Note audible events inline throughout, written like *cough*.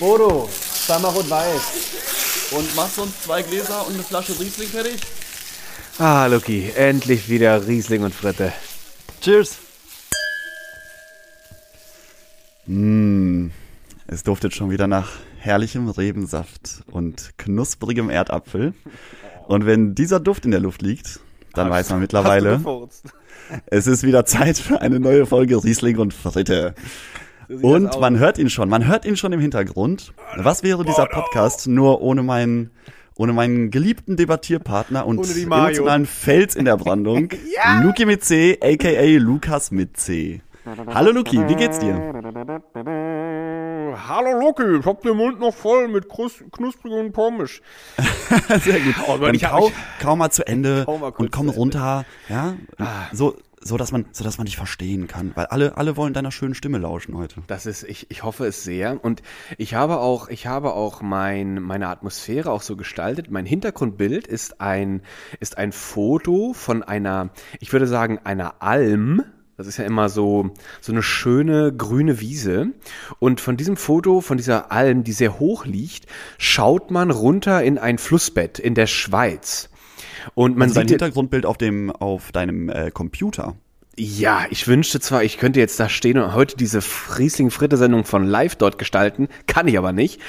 Bodo, zweimal rot-weiß. Und machst du uns zwei Gläser und eine Flasche Riesling fertig? Ah, Luki, endlich wieder Riesling und Fritte. Cheers. Mmh, es duftet schon wieder nach herrlichem Rebensaft und knusprigem Erdapfel. Und wenn dieser Duft in der Luft liegt, dann Hast- weiß man mittlerweile, es ist wieder Zeit für eine neue Folge Riesling und Fritte. So Und man hört ihn schon, man hört ihn schon im Hintergrund. Was wäre dieser Podcast nur ohne meinen, ohne meinen geliebten Debattierpartner und emotionalen Fels in der Brandung, *laughs* Luki mit C, aka Lukas mit C. Hallo Luki, wie geht's dir? Hallo Luki, ich hab den Mund noch voll mit knusprigen Pommes. *laughs* Sehr gut. Oh Dann ich kau, ich- kau mal zu Ende mal und komm runter, ja, so, so dass man, so dass man dich verstehen kann, weil alle, alle wollen deiner schönen Stimme lauschen heute. Das ist, ich, ich hoffe es sehr. Und ich habe auch, ich habe auch mein, meine Atmosphäre auch so gestaltet. Mein Hintergrundbild ist ein, ist ein Foto von einer, ich würde sagen, einer Alm. Das ist ja immer so, so eine schöne grüne Wiese. Und von diesem Foto, von dieser Alm, die sehr hoch liegt, schaut man runter in ein Flussbett in der Schweiz. Und man Also dein sieht, Hintergrundbild auf dem, auf deinem äh, Computer. ja, ich wünschte zwar, ich könnte jetzt da stehen und heute diese Friesling-Fritte-Sendung von live dort gestalten, kann ich aber nicht.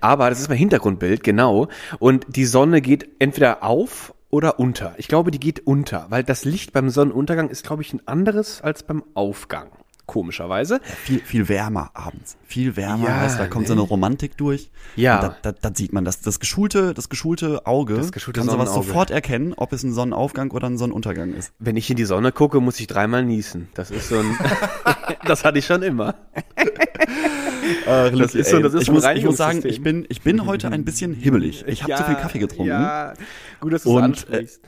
Aber das ist mein Hintergrundbild, genau. Und die Sonne geht entweder auf oder unter. Ich glaube, die geht unter, weil das Licht beim Sonnenuntergang ist, glaube ich, ein anderes als beim Aufgang. Komischerweise. Viel, viel wärmer abends. Viel wärmer, Ja, da kommt so ne? eine Romantik durch. Ja. Da, da, da sieht man das. Das geschulte, das geschulte Auge Das geschulte kann sowas sofort erkennen, ob es ein Sonnenaufgang oder ein Sonnenuntergang ist. Wenn ich in die Sonne gucke, muss ich dreimal niesen. Das ist so ein, *laughs* das hatte ich schon immer. Das ist so- das ist ich, so muss, ich muss sagen, ich bin, ich bin heute ein bisschen hibbelig. Ich habe zu viel Kaffee getrunken. Ja, gut, dass du es Und, ansprichst.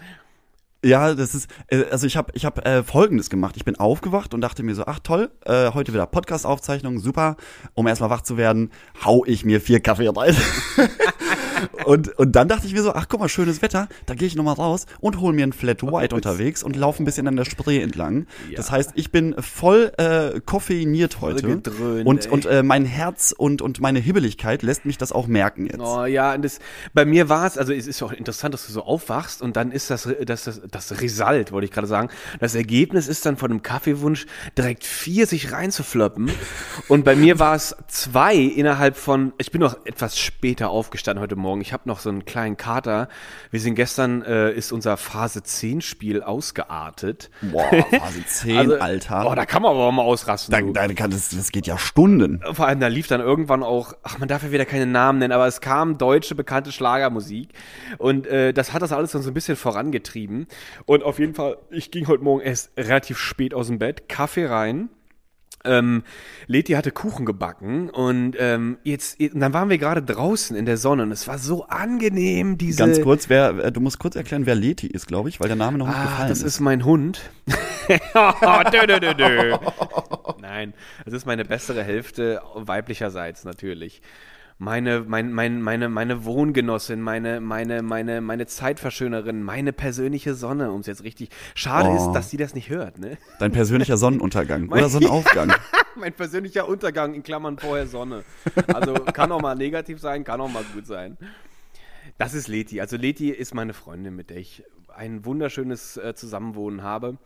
Ja, das ist, äh, also ich habe ich hab, äh, Folgendes gemacht. Ich bin aufgewacht und dachte mir so, ach toll, äh, heute wieder Podcast-Aufzeichnung, super. Um erstmal wach zu werden, hau ich mir vier Kaffee rein. *laughs* und, und dann dachte ich mir so, ach guck mal, schönes Wetter, da gehe ich nochmal raus und hol mir ein Flat White unterwegs und laufe ein bisschen an der Spree entlang. Das heißt, ich bin voll äh, koffeiniert heute. gedröhnt, und ey. und äh, mein Herz und, und meine Hibbeligkeit lässt mich das auch merken jetzt. Oh ja, und das, bei mir war es, also es ist ja auch interessant, dass du so aufwachst und dann ist das, das, das, das Result, wollte ich gerade sagen. Das Ergebnis ist dann von einem Kaffeewunsch direkt vier sich reinzufloppen. Und bei mir war es zwei innerhalb von, ich bin noch etwas später aufgestanden heute Morgen. Ich habe noch so einen kleinen Kater. Wir sind gestern, äh, ist unser Phase 10 Spiel ausgeartet. Boah, Phase *laughs* 10, Alter. Oh, da kann man aber auch mal ausrasten. da, da kann das, das geht ja Stunden. Vor allem, da lief dann irgendwann auch, ach, man darf ja wieder keine Namen nennen, aber es kam deutsche bekannte Schlagermusik. Und äh, das hat das alles dann so ein bisschen vorangetrieben. Und auf jeden Fall, ich ging heute Morgen erst relativ spät aus dem Bett, Kaffee rein. Ähm, Leti hatte Kuchen gebacken und ähm, jetzt, und dann waren wir gerade draußen in der Sonne und es war so angenehm, diese. Ganz kurz, wer, äh, du musst kurz erklären, wer Leti ist, glaube ich, weil der Name noch nicht Ah, gefallen das ist. ist mein Hund. dö, dö, dö, dö. Nein, das ist meine bessere Hälfte weiblicherseits natürlich. Meine, mein, mein, meine, meine Wohngenossin, meine, meine, meine, meine Zeitverschönerin, meine persönliche Sonne, um es jetzt richtig. Schade Oh. ist, dass sie das nicht hört, ne? Dein persönlicher Sonnenuntergang *laughs* oder Sonnenaufgang. *laughs* mein persönlicher Untergang in Klammern vorher Sonne. Also kann auch mal negativ sein, kann auch mal gut sein. Das ist Leti. Also Leti ist meine Freundin, mit der ich ein wunderschönes äh, Zusammenwohnen habe.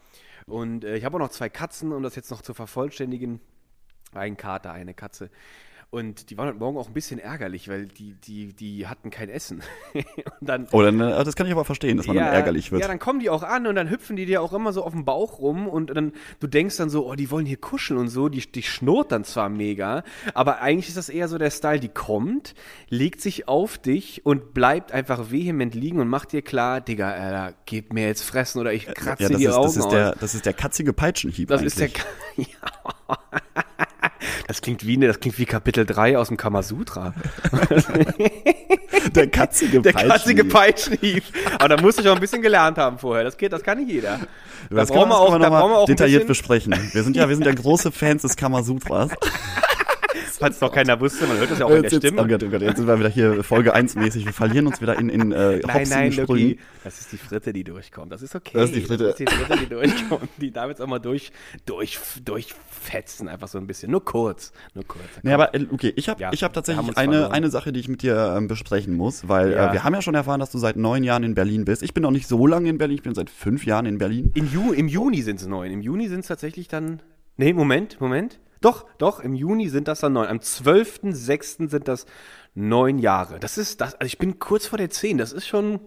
Und äh, ich habe auch noch zwei Katzen, um das jetzt noch zu vervollständigen. Ein Kater, eine Katze. Und die waren heute Morgen auch ein bisschen ärgerlich, weil die, die, die hatten kein Essen. *laughs* und dann, Oh, dann, äh, das kann ich aber verstehen, dass man dann ärgerlich wird. ja, dann kommen die auch an und dann hüpfen die dir auch immer so auf den Bauch rum und dann, du denkst dann so, oh, die wollen hier kuscheln und so, die, die schnurrt dann zwar mega, aber eigentlich ist das eher so der Style, die kommt, legt sich auf dich und bleibt einfach vehement liegen und macht dir klar, Digga, Alter, gib mir jetzt fressen oder ich kratze ja, das die ist, Augen das, ist aus. der, das ist der katzige Peitschenhieb Das eigentlich. ist der. *laughs* Ja. Das klingt wie, ne, das klingt wie Kapitel 3 aus dem Kamasutra. *laughs* der katzige Der katzige Peitschenhieb. Peitschenhieb. Aber da muss ich auch ein bisschen gelernt haben vorher. Das geht, das kann nicht jeder. Da Das brauchen können wir auch, da brauchen wir auch detailliert besprechen. Wir sind ja, wir sind ja *laughs* große Fans des Kamasutras. *laughs* Falls noch keiner wusste, man hört das ja auch in der Jetzt, jetzt, Stimme. oh Gott, oh Gott, jetzt sind wir wieder hier Folge 1 mäßig. Wir verlieren uns wieder in, in äh, Nein, nein. Loki. Das ist die Fritte, die durchkommt. Das ist okay. Das ist die Fritte. Das ist die Fritte, die durchkommt. Die darf jetzt auch mal durch, durch, durchfetzen, einfach so ein bisschen. Nur kurz. Nur kurz. Nee, aber äh, okay, ich habe Ja, ich hab tatsächlich eine, verloren. eine Sache, die ich mit dir ähm, besprechen muss, weil Ja. äh, wir haben ja schon erfahren, dass du seit neun Jahren in Berlin bist. Ich bin noch nicht so lange in Berlin, ich bin seit fünf Jahren in Berlin. Im, Ju Im Juni sind es neun. Im Juni sind es tatsächlich dann. Nee, Moment, Moment. Doch, doch, im Juni sind das dann neun. Am 12.06. sind das neun Jahre. Das ist das, also ich bin kurz vor der zehn. Das ist schon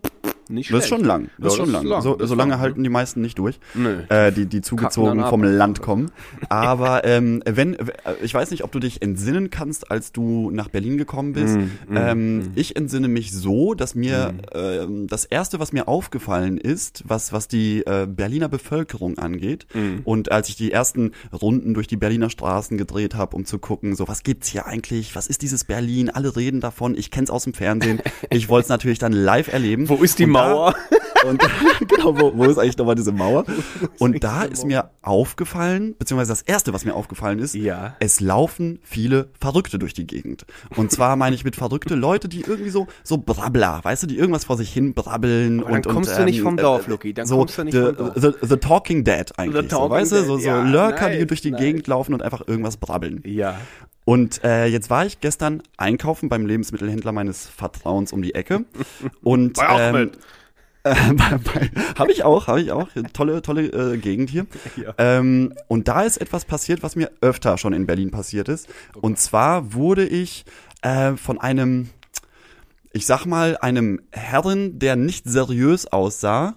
nicht. Das ist schon lang. Das ist schon lang. So, Das ist so lange lang. halten die meisten nicht durch, Nö. äh, die, die zugezogen vom. Land kommen. *laughs* Aber ähm, wenn, äh, ich weiß nicht, ob du dich entsinnen kannst, als du nach Berlin gekommen bist. Mm, ähm, Ich entsinne mich so, dass mir ähm, das erste, was mir aufgefallen ist, was was die äh, Berliner Bevölkerung angeht, Mm. und als ich die ersten Runden durch die Berliner Straßen gedreht habe, um zu gucken, so was gibt's hier eigentlich, was ist dieses Berlin? Alle reden davon. Ich kenn's aus dem Fernsehen. *laughs* Ich wollte es natürlich dann live erleben. Wo ist die Und Mauer? *laughs* und genau, wo, wo ist eigentlich nochmal diese Mauer? Und da ist mir aufgefallen, beziehungsweise das erste, was mir aufgefallen ist, Ja. es laufen viele Verrückte durch die Gegend. Und zwar meine ich mit Verrückte Leute, die irgendwie so, so brabbler, weißt du, die irgendwas vor sich hin brabbeln. Aber dann und, kommst und, du nicht ähm, vom äh, Dorf, Luki, dann so kommst du nicht the, vom Dorf. The, the Talking Dead eigentlich, The so, Talking weißt du, so, so ja, Lurker, die nice, durch die nice. Gegend laufen und einfach irgendwas brabbeln. Ja. Und äh, jetzt war ich gestern einkaufen beim Lebensmittelhändler meines Vertrauens um die Ecke. Und ähm, *laughs* habe ich auch, habe ich auch. Tolle, tolle äh, Gegend hier. *laughs* Ja. Ähm, und da ist etwas passiert, was mir öfter schon in Berlin passiert ist. Und zwar wurde ich äh, von einem, ich sag mal, einem Herren, der nicht seriös aussah,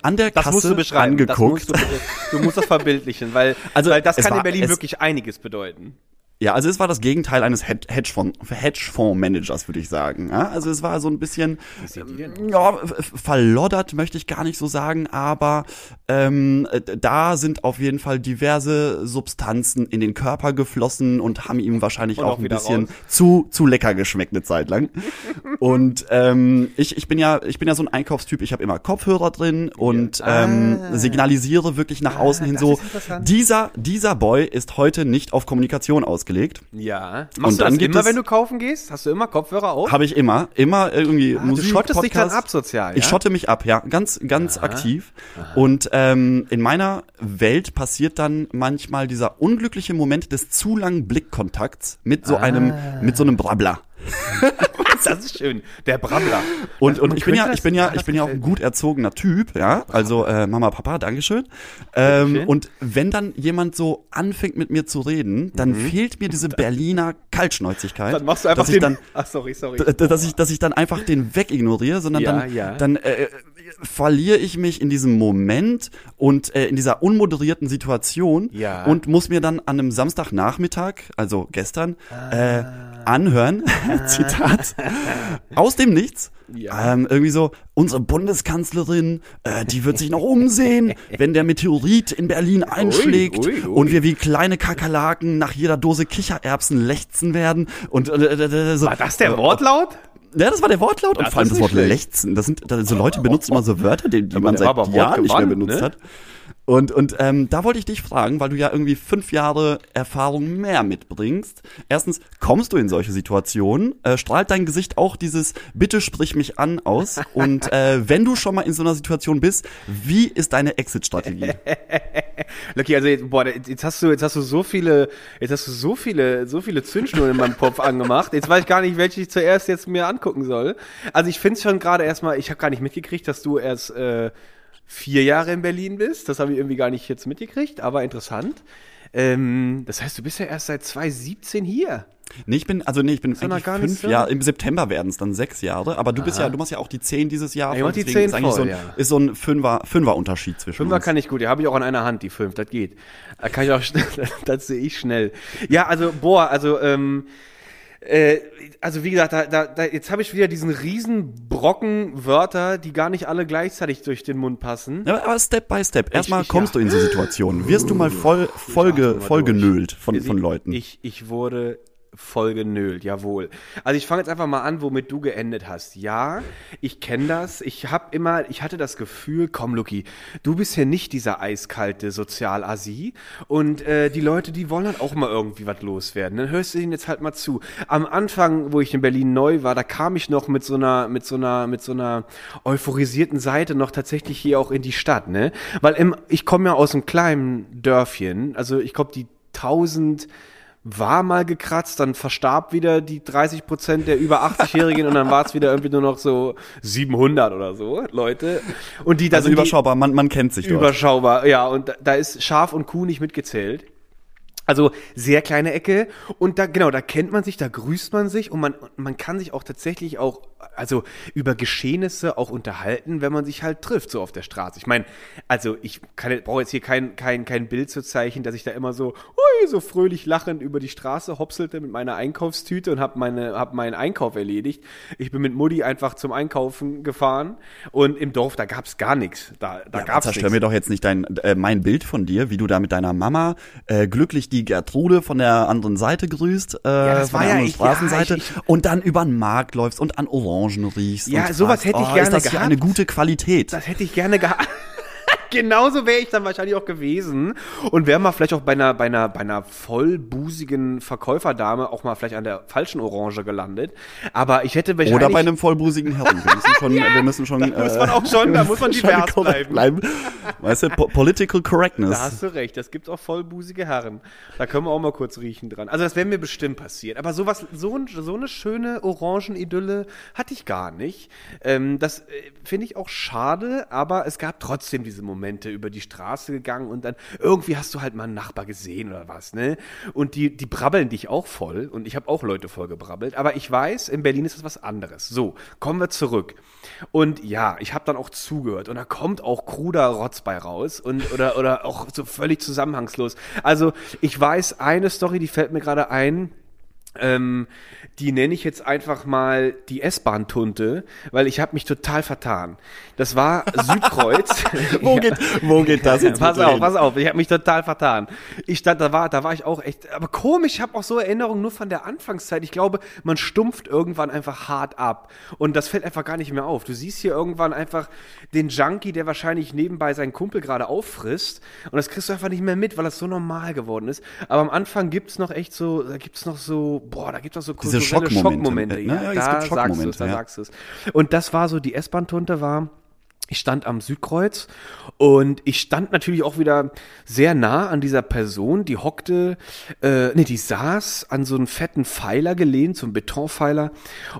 an der Das Kasse musst du beschreiben. Das angeguckt. musst du, du musst das verbildlichen, weil, *laughs* Also, weil das kann war- in Berlin wirklich einiges bedeuten. Ja, also es war das Gegenteil eines Hed- Hedgefonds- Hedgefonds-Managers, würde ich sagen. Ja, also es war so ein bisschen denn ja, verloddert möchte ich gar nicht so sagen, aber ähm, äh, da sind auf jeden Fall diverse Substanzen in den Körper geflossen und haben ihm wahrscheinlich Und auch auch ein bisschen raus. zu zu lecker geschmeckt eine Zeit lang. *laughs* und ähm, ich ich bin ja ich bin ja so ein Einkaufstyp. Ich habe immer Kopfhörer drin und ähm, signalisiere wirklich nach außen hin Ah. das so dieser dieser Boy ist heute nicht auf Kommunikation ausgelegt. Ja. Machst Und du dann das immer, wenn du kaufen gehst? Hast du immer Kopfhörer auf? Habe ich immer, immer irgendwie Ah, Musik. du schottest dich dann Podcast. ab sozial, ja? Ich schotte mich ab, ja, ganz, ganz aktiv. Und ähm, in meiner Welt passiert dann manchmal dieser unglückliche Moment des zu langen Blickkontakts mit so einem, Ah. mit so einem Brabbler. Das ist schön. Der Brabbler. Und, und ich bin ja, ich bin ja, ich bin ja auch ein gut erzogener Typ, ja. Also äh, Mama, Papa, Dankeschön. Ähm, und wenn dann jemand so anfängt mit mir zu reden, dann fehlt mir diese *laughs* Berliner Kaltschnäuzigkeit. Mhm. Dann machst du einfach dass ich den, dann, Ach, sorry, sorry. dass ich, dass ich dann einfach den wegignoriere, sondern Ja, dann, ja. dann äh, verliere ich mich in diesem Moment und äh, in dieser unmoderierten Situation Ja. und muss mir dann an einem Samstagnachmittag, also gestern, äh, anhören, *laughs* Zitat, aus dem Nichts. Ja. Ähm, irgendwie so, unsere Bundeskanzlerin, äh, die wird sich noch umsehen, wenn der Meteorit in Berlin einschlägt ui, ui. und wir wie kleine Kakerlaken nach jeder Dose Kichererbsen lechzen werden. Und äh, äh, äh, so, War das der Wortlaut? Ja, das war der Wortlaut und Das vor allem das Wort schlecht. lechzen. Das sind, da, so Leute benutzen immer so Wörter, die, die man seit Jahren nicht mehr benutzt ne? hat. Und, und ähm, da wollte ich dich fragen, weil du ja irgendwie fünf Jahre Erfahrung mehr mitbringst. Erstens, kommst du in solche Situationen? Äh, strahlt dein Gesicht auch dieses Bitte sprich mich an aus? Und äh, wenn du schon mal in so einer Situation bist, wie ist deine Exit-Strategie? *laughs* Lucky, also boah, jetzt hast du, jetzt hast du so viele, jetzt hast du so viele, so viele Zündschnuren in meinem Kopf *laughs* angemacht. Jetzt weiß ich gar nicht, welche ich zuerst jetzt mir angucken soll. Also ich finde es schon gerade erstmal, ich habe gar nicht mitgekriegt, dass du erst äh, vier Jahre in Berlin bist. Das habe ich irgendwie gar nicht jetzt mitgekriegt, aber interessant. Ähm, das heißt, du bist ja erst seit 2017 hier. Nee, ich bin, also nee, ich bin noch eigentlich fünf. Jahre, im September werden es dann sechs Jahre, aber du bist ja, du machst ja auch die zehn dieses Jahr. Ich mach die 10 ist eigentlich so voll, ein, ja. ist so ein Fünfer, Fünfer-Unterschied zwischen Fünfer uns. kann ich gut, ja, habe ich auch an einer Hand, die fünf, das geht. Da kann ich auch *laughs* schnell, das sehe ich schnell. Ja, also, boah, also, ähm, äh, also wie gesagt, da, da, da, jetzt habe ich wieder diesen riesen Brocken Wörter, die gar nicht alle gleichzeitig durch den Mund passen. Ja, aber Step by Step. Erstmal ich- kommst ja. du in so Situationen. Wirst du mal voll, voll, ge, voll genölt von, Also von Leuten. Ich, ich wurde voll genölt, jawohl. Also ich fange jetzt einfach mal an, womit du geendet hast. Ja, ich kenne das. Ich habe immer, ich hatte das Gefühl, komm Luki, du bist ja nicht dieser eiskalte Sozialasi und äh, die Leute, die wollen halt auch mal irgendwie was loswerden. Dann hörst du ihnen jetzt halt mal zu. Am Anfang, wo ich in Berlin neu war, da kam ich noch mit so einer, mit so einer, mit so einer euphorisierten Seite noch tatsächlich hier auch in die Stadt, ne? Weil im, ich komme ja aus einem kleinen Dörfchen, also ich glaube die 1000 war mal gekratzt, dann verstarb wieder die 30 Prozent der über 80-Jährigen und dann war es wieder irgendwie nur noch so 700 oder so Leute. Und die da Also überschaubar, man, man kennt sich dort. Überschaubar, ja. Und da, da ist Schaf und Kuh nicht mitgezählt. Also sehr kleine Ecke und da genau, da kennt man sich, da grüßt man sich und man man kann sich auch tatsächlich auch also über Geschehnisse auch unterhalten, wenn man sich halt trifft so auf der Straße. Ich meine, also ich kann brauche jetzt hier kein kein kein Bild zu zeichnen, dass ich da immer so hui, so fröhlich lachend über die Straße hopselte mit meiner Einkaufstüte und habe meine hab meinen Einkauf erledigt. Ich bin mit Mutti einfach zum Einkaufen gefahren und im Dorf da gab's gar nichts. Da da Ja, gab's zerstör mir doch jetzt nicht dein, äh, mein Bild von dir, wie du da mit deiner Mama äh, glücklich die Gertrude von der anderen Seite grüßt, äh, das von war der ja anderen ich- Straßenseite ja, ich- ich- und dann über den Markt läufst und an Orangen riechst. Ja, sowas fragst, hätte ich oh, gerne Ist das gehabt. eine gute Qualität? Das hätte ich gerne gehabt. *laughs* Genauso wäre ich dann wahrscheinlich auch gewesen und wäre mal vielleicht auch bei einer, bei einer, bei einer vollbusigen Verkäuferdame auch mal vielleicht an der falschen Orange gelandet. Aber ich hätte wahrscheinlich. Oder bei einem vollbusigen Herren. Wir müssen schon, *laughs* wir müssen schon, da muss man auch schon, da muss man *laughs* schon divers korrekt bleiben. Weißt du, po Political Correctness. Da hast du recht, das gibt auch vollbusige Herren. Da können wir auch mal kurz riechen dran. Also das wäre mir bestimmt passiert. Aber sowas, so, so eine schöne Orangenidylle hatte ich gar nicht. Ähm, das äh, finde ich auch schade, aber es gab trotzdem diese Momente über die Straße gegangen und dann irgendwie hast du halt mal einen Nachbar gesehen oder was, ne? Und die, die brabbeln dich auch voll und ich habe auch Leute voll gebrabbelt. Aber ich weiß, in Berlin ist das was anderes. So, kommen wir zurück. Und ja, ich habe dann auch zugehört und da kommt auch kruder Rotz bei raus und oder oder auch so völlig zusammenhangslos. Also ich weiß eine Story, die fällt mir gerade ein. Ähm, die nenne ich jetzt einfach mal die S-Bahn-Tunte, weil ich habe mich total vertan. Das war Südkreuz. *laughs* Wo geht, wo geht das jetzt? pass auf, hin? pass auf, ich habe mich total vertan. Ich stand, da war, da war ich auch echt, aber komisch, ich habe auch so Erinnerungen nur von der Anfangszeit. Ich glaube, man stumpft irgendwann einfach hart ab und das fällt einfach gar nicht mehr auf. Du siehst hier irgendwann einfach den Junkie, der wahrscheinlich nebenbei seinen Kumpel gerade auffrisst und das kriegst du einfach nicht mehr mit, weil das so normal geworden ist. Aber am Anfang gibt's noch echt so, da gibt's noch so, boah, da gibt's noch so Diese kulturelle Schockmomente, Schockmomente. ne? Ja, es da gibt sagst du es, Schockmomente, da ja. sagst du es. Und das war so, die S-Bahn-Tunte war, ich stand am Südkreuz und ich stand natürlich auch wieder sehr nah an dieser Person, die hockte, äh, nee, die saß an so einen fetten Pfeiler gelehnt, so einen Betonpfeiler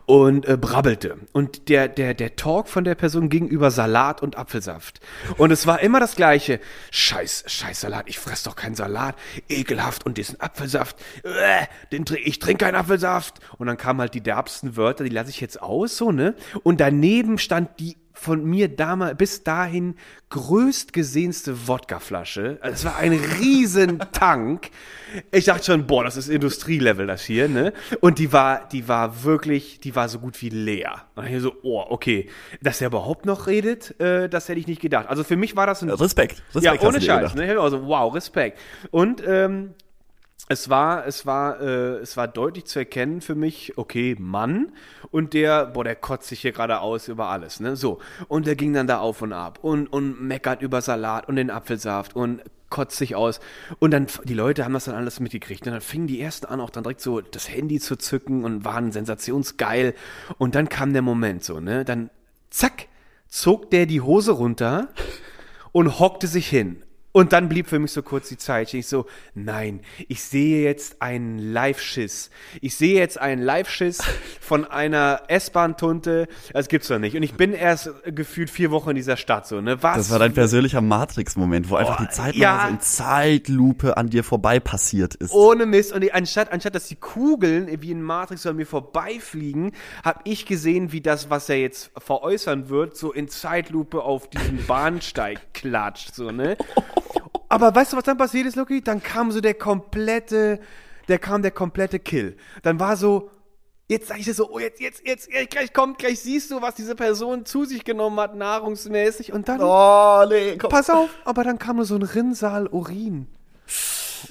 und äh, brabbelte. Und der, der, der Talk von der Person ging über Salat und Apfelsaft. Und es war immer das Gleiche. Scheiß, scheiß Salat, ich fress doch keinen Salat. Ekelhaft. Und diesen Apfelsaft, äh, den, ich trinke keinen Apfelsaft. Und dann kamen halt die derbsten Wörter, die lasse ich jetzt aus, so, ne? Und daneben stand die von mir damals bis dahin größtgesehenste Wodkaflasche. Also es war ein riesen Tank. Ich dachte schon, boah, das ist Industrielevel das hier, ne? Und die war, die war wirklich, die war so gut wie leer. Und ich so, oh, okay, dass er überhaupt noch redet, äh, das hätte ich nicht gedacht. Also für mich war das ein Respekt. Respekt ja, ohne Scheiß. Ne? Ich Also, wow, Respekt. Und ähm, es war, es war, äh, es war deutlich zu erkennen für mich, okay, Mann. Und der, boah, der kotzt sich hier gerade aus über alles, ne? So. Und der ging dann da auf und ab und, und meckert über Salat und den Apfelsaft und kotzt sich aus. Und dann, die Leute haben das dann alles mitgekriegt. Und dann fingen die ersten an, auch dann direkt so das Handy zu zücken und waren sensationsgeil. Und dann kam der Moment so, ne? Dann, zack, zog der die Hose runter und hockte sich hin. Und dann blieb für mich so kurz die Zeit. Ich so, nein, ich sehe jetzt einen Live-Schiss. Ich sehe jetzt einen Live-Schiss von einer S-Bahn-Tunte. Das gibt's doch nicht. Und ich bin erst gefühlt vier Wochen in dieser Stadt so, ne? Was? Das war dein persönlicher Matrix-Moment, wo einfach die Zeit ja. so in Zeitlupe an dir vorbei passiert ist. Ohne Mist. Und anstatt, anstatt, dass die Kugeln wie in Matrix so an mir vorbeifliegen, habe ich gesehen, wie das, was er jetzt veräußern wird, so in Zeitlupe auf diesen Bahnsteig klatscht, so, ne? *laughs* Aber weißt du, was dann passiert ist, Loki? Dann kam so der komplette, der kam der komplette Kill. Dann war so, jetzt sag ich dir so, oh, jetzt, jetzt, jetzt, jetzt, gleich kommt, gleich siehst du, was diese Person zu sich genommen hat, nahrungsmäßig. Und dann, Oh, nee, komm. pass auf, aber dann kam nur so ein Rinnsal Urin.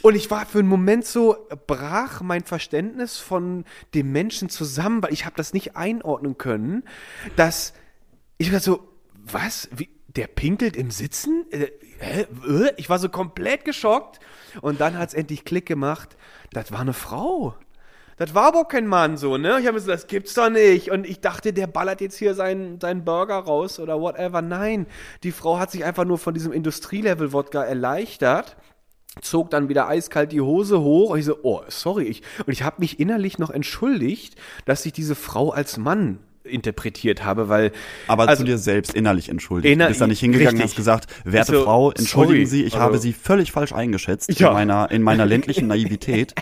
Und ich war für einen Moment so, brach mein Verständnis von dem Menschen zusammen, weil ich habe das nicht einordnen können, dass ich war so, was? Wie, der pinkelt im Sitzen? Hä? Äh? Ich war so komplett geschockt. Und dann hat's endlich Klick gemacht. Das war eine Frau. Das war aber kein Mann so, ne? Ich habe mir so, das gibt's doch nicht. Und ich dachte, der ballert jetzt hier seinen, seinen Burger raus oder whatever. Nein, die Frau hat sich einfach nur von diesem Industrielevel-Wodka erleichtert zog dann wieder eiskalt die Hose hoch und ich so, oh, sorry, ich und ich habe mich innerlich noch entschuldigt, dass ich diese Frau als Mann interpretiert habe, weil Aber also, zu dir selbst innerlich entschuldigt. Inner- du bist da nicht hingegangen und richtig. hast gesagt, werte So, Frau, entschuldigen sorry. Sie, ich Also- habe Sie völlig falsch eingeschätzt Ja. in meiner in meiner *laughs* ländlichen Naivität.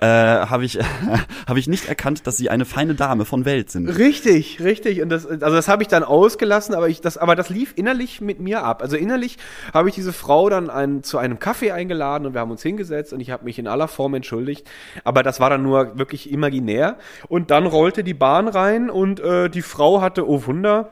äh, habe ich *laughs* habe ich nicht erkannt, dass Sie eine feine Dame von Welt sind. Richtig, richtig. Und das, also das habe ich dann ausgelassen, aber ich, das, aber das lief innerlich mit mir ab. Also innerlich habe ich diese Frau dann ein, zu einem Kaffee eingeladen und wir haben uns hingesetzt und ich habe mich in aller Form entschuldigt. Aber das war dann nur wirklich imaginär. Und dann rollte die Bahn rein und äh, die Frau hatte, oh Wunder,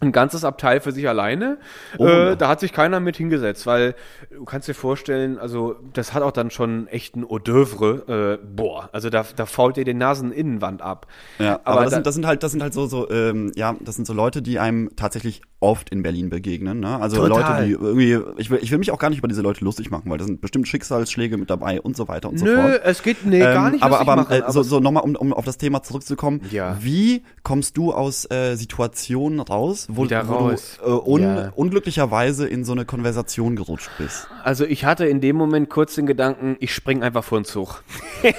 ein ganzes Abteil für sich alleine. Wunder. äh, da hat sich keiner mit hingesetzt, weil du kannst dir vorstellen, also das hat auch dann schon echt ein Hors d'oeuvre. Äh, boah, also da, da fault dir die Naseninnenwand ab. Ja, aber, das, da- sind, das sind halt, das sind halt so, so, ähm, ja, das sind so Leute, die einem tatsächlich oft in Berlin begegnen. Ne? Also Total. Leute, die irgendwie, ich will, ich will mich auch gar nicht über diese Leute lustig machen, weil da sind bestimmt Schicksalsschläge mit dabei und so weiter und so Nö, fort. es geht nee, gar Ähm, nicht aber aber, machen, äh, so, so nochmal, um, um auf das Thema zurückzukommen. Ja. Wie kommst du aus äh, Situationen raus, wo, Wieder wo raus. du äh, un, Ja. unglücklicherweise in so eine Konversation gerutscht bist? Also ich hatte in dem Moment kurz den Gedanken, ich spring einfach vor den Zug. *laughs*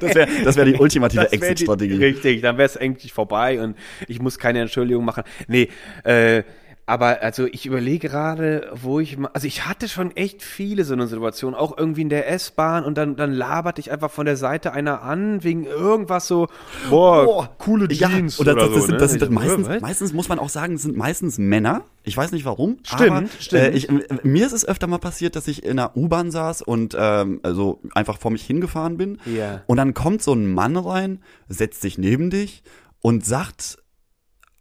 Das wäre das wär die ultimative Exit-Strategie. Richtig, dann wäre es eigentlich vorbei und ich muss keine Entschuldigung machen. Nee, äh, aber also ich überlege gerade, wo ich mal, also ich hatte schon echt viele so eine Situation, auch irgendwie in der S-Bahn und dann, dann labert ich einfach von der Seite einer an, wegen irgendwas so, boah, coole Jeans und das, oder das, das, so, sind, ne? das sind Ich so, meistens, meistens muss man auch sagen, es sind meistens Männer. Ich weiß nicht warum. Stimmt, aber, stimmt. Äh, ich, äh, mir ist es öfter mal passiert, dass ich in einer U-Bahn saß und ähm, also einfach vor mich hingefahren bin. Ja. Und dann kommt so ein Mann rein, setzt sich neben dich und sagt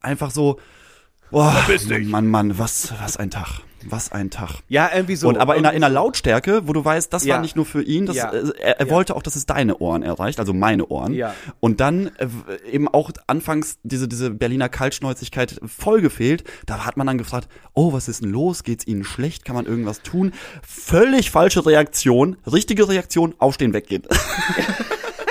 einfach so, boah, Mann, Mann, was, was ein Tag. Was ein Tag. Ja, irgendwie so. und aber in einer, in einer Lautstärke, wo du weißt, das Ja. war nicht nur für ihn, das, Ja. äh, er, er Ja. wollte auch, dass es deine Ohren erreicht, also meine Ohren. Ja. Und dann äh, eben auch anfangs diese, diese Berliner Kaltschnäuzigkeit voll gefehlt. Da hat man dann gefragt, oh, was ist denn los? Geht's Ihnen schlecht? Kann man irgendwas tun? Völlig falsche Reaktion. Richtige Reaktion, aufstehen, weggehen. *laughs*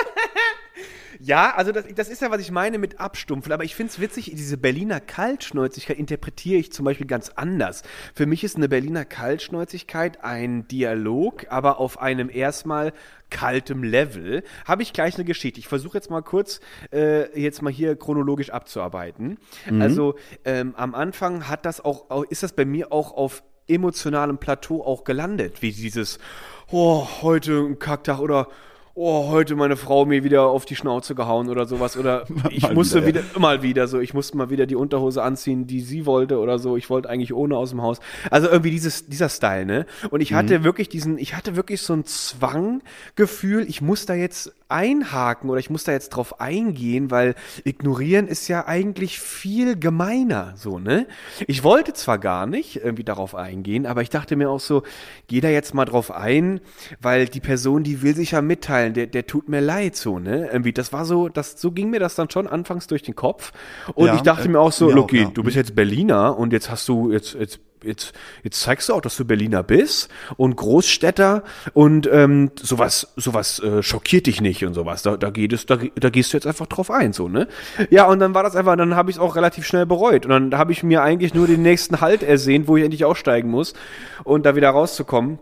Ja, also das, das ist ja, was ich meine mit Abstumpfen. Aber ich finde es witzig, diese Berliner Kaltschnäuzigkeit interpretiere ich zum Beispiel ganz anders. Für mich ist eine Berliner Kaltschnäuzigkeit ein Dialog, aber auf einem erstmal kaltem Level. Habe ich gleich eine Geschichte. Ich versuche jetzt mal kurz, äh, jetzt mal hier chronologisch abzuarbeiten. Also ähm, am Anfang hat das auch, auch, ist das bei mir auch auf emotionalem Plateau auch gelandet, wie dieses, oh, heute ein Kacktag oder oh, heute meine Frau mir wieder auf die Schnauze gehauen oder sowas. Oder *laughs* ich Mal musste wieder, wieder, mal wieder so, ich musste mal wieder die Unterhose anziehen, die sie wollte oder so. Ich wollte eigentlich ohne aus dem Haus. Also irgendwie dieses, dieser Style, ne? Und ich hatte wirklich diesen, ich hatte wirklich so ein Zwanggefühl, ich muss da jetzt einhaken oder ich muss da jetzt drauf eingehen, weil ignorieren ist ja eigentlich viel gemeiner, so, ne? Ich wollte zwar gar nicht irgendwie darauf eingehen, aber ich dachte mir auch so, geh da jetzt mal drauf ein, weil die Person, die will sich ja mitteilen, der, der tut mir leid, so, ne? Irgendwie, das war so, das, so ging mir das dann schon anfangs durch den Kopf. Und Ja, ich dachte äh, mir auch so, Lucky, ja. du bist jetzt Berliner und jetzt hast du, jetzt, jetzt, jetzt, jetzt zeigst du auch, dass du Berliner bist und Großstädter und ähm, sowas, sowas äh, schockiert dich nicht und sowas. Da, da geht es, da, da gehst du jetzt einfach drauf ein, so, ne? Ja, und dann war das einfach, dann habe ich es auch relativ schnell bereut. Und dann habe ich mir eigentlich nur den nächsten Halt ersehnt, wo ich endlich aussteigen muss und da wieder rauszukommen.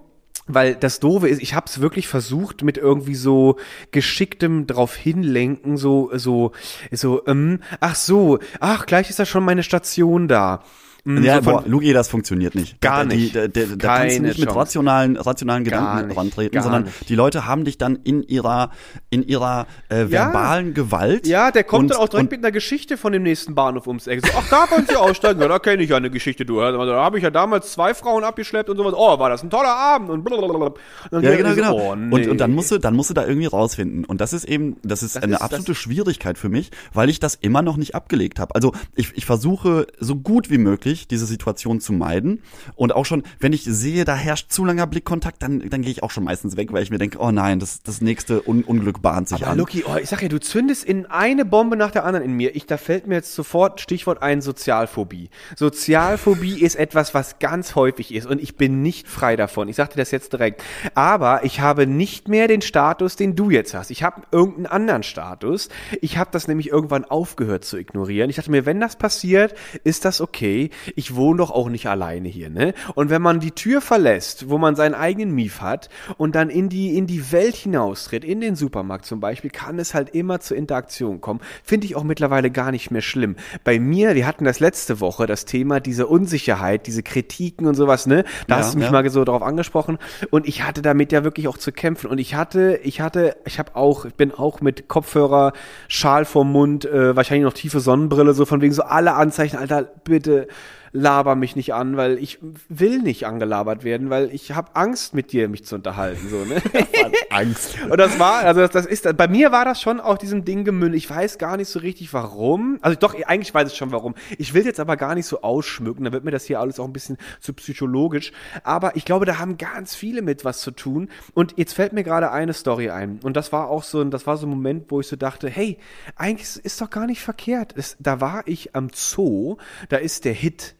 Weil das Doofe ist, ich habe es wirklich versucht mit irgendwie so geschicktem drauf hinlenken, so so so ähm, ach so, ach gleich ist da schon meine Station da. Mm, Ja, so boah, Lugi, das funktioniert nicht. Gar Da- nicht. Die, da, da, da kannst du nicht mit Chance. rationalen, rationalen Gar Gedanken nicht. rantreten, sondern nicht. die Leute haben dich dann in ihrer, in ihrer äh, Ja. verbalen Gewalt. Ja, der kommt und, dann auch direkt mit einer Geschichte von dem nächsten Bahnhof ums Eck. So, ach, da wollen Sie aussteigen? Ja, da kenne ich ja eine Geschichte, du. Ja, Da habe ich ja damals zwei Frauen abgeschleppt und sowas. Oh, war das ein toller Abend und blablabla. Und dann Ja, genau, so, genau. Oh, und, und dann nee. musst du, dann musst du da irgendwie rausfinden. Und das ist eben, das ist Das eine ist- absolute Schwierigkeit für mich, weil ich das immer noch nicht abgelegt habe. Also ich, ich versuche so gut wie möglich wirklich, diese Situation zu meiden. Und auch schon, wenn ich sehe, da herrscht zu langer Blickkontakt, dann, dann gehe ich auch schon meistens weg, weil ich mir denke, oh nein, das, das nächste Un Unglück bahnt sich Aber an. Luki, oh, ich sag ja, du zündest in eine Bombe nach der anderen in mir. Ich, da fällt mir jetzt sofort Stichwort ein Sozialphobie. Sozialphobie *laughs* ist etwas, was ganz häufig ist und ich bin nicht frei davon. Ich sag dir das jetzt direkt. Aber ich habe nicht mehr den Status, den du jetzt hast. Ich habe irgendeinen anderen Status. Ich habe das nämlich irgendwann aufgehört zu ignorieren. Ich dachte mir, wenn das passiert, ist das okay. Ich wohne doch auch nicht alleine hier, ne? Und wenn man die Tür verlässt, wo man seinen eigenen Mief hat und dann in die, in die Welt hinaustritt, in den Supermarkt zum Beispiel, kann es halt immer zur Interaktion kommen. Finde ich auch mittlerweile gar nicht mehr schlimm. Bei mir, wir hatten das letzte Woche, das Thema, diese Unsicherheit, diese Kritiken und sowas, ne? Da Ja, hast du mich ja. mal so darauf angesprochen und ich hatte damit ja wirklich auch zu kämpfen und ich hatte, ich hatte, ich habe auch, ich bin auch mit Kopfhörer, Schal vorm Mund, äh, wahrscheinlich noch tiefe Sonnenbrille, so von wegen so alle Anzeichen, Alter, bitte laber mich nicht an, weil ich will nicht angelabert werden, weil ich habe Angst mit dir mich zu unterhalten, so, ne? *laughs* Angst. *laughs* Und das war, also das, das ist, bei mir war das schon auf diesem Ding gemündet. Ich weiß gar nicht so richtig warum. Also doch, eigentlich weiß ich schon warum. Ich will jetzt aber gar nicht so ausschmücken, dann wird mir das hier alles auch ein bisschen zu psychologisch. Aber ich glaube, da haben ganz viele mit was zu tun. Und jetzt fällt mir gerade eine Story ein. Und das war auch so, ein- das war so ein Moment, wo ich so dachte, hey, eigentlich ist doch gar nicht verkehrt. Es, da war ich am Zoo, da ist der Hit.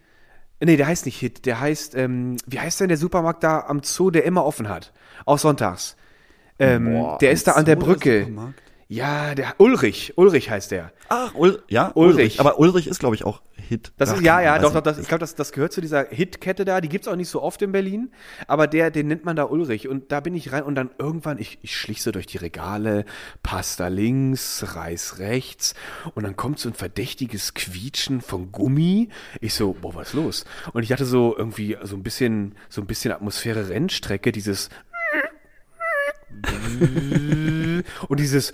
Nee, der heißt nicht Hit, der heißt, ähm, wie heißt denn der Supermarkt da am Zoo, der immer offen hat? Auch sonntags. Ähm, Boah, der ist da an der Brücke. Supermarkt? Ja, der Ulrich, Ulrich heißt der. Ach, Ul ja, Ulrich. Ulrich. Aber Ulrich ist, glaube ich, auch Hit. Das Ach, ist, ja, ja, doch, ich doch, das, nicht. ich glaube, das, das gehört zu dieser Hit-Kette da. Die gibt's auch nicht so oft in Berlin. Aber der, den nennt man da Ulrich. Und da bin ich rein und dann irgendwann, ich, ich schlich so durch die Regale, Pasta links, Reis rechts. Und dann kommt so ein verdächtiges Quietschen von Gummi. Ich so, boah, was ist los? Und ich hatte so irgendwie so ein bisschen, so ein bisschen Atmosphäre Rennstrecke, dieses *laughs* und dieses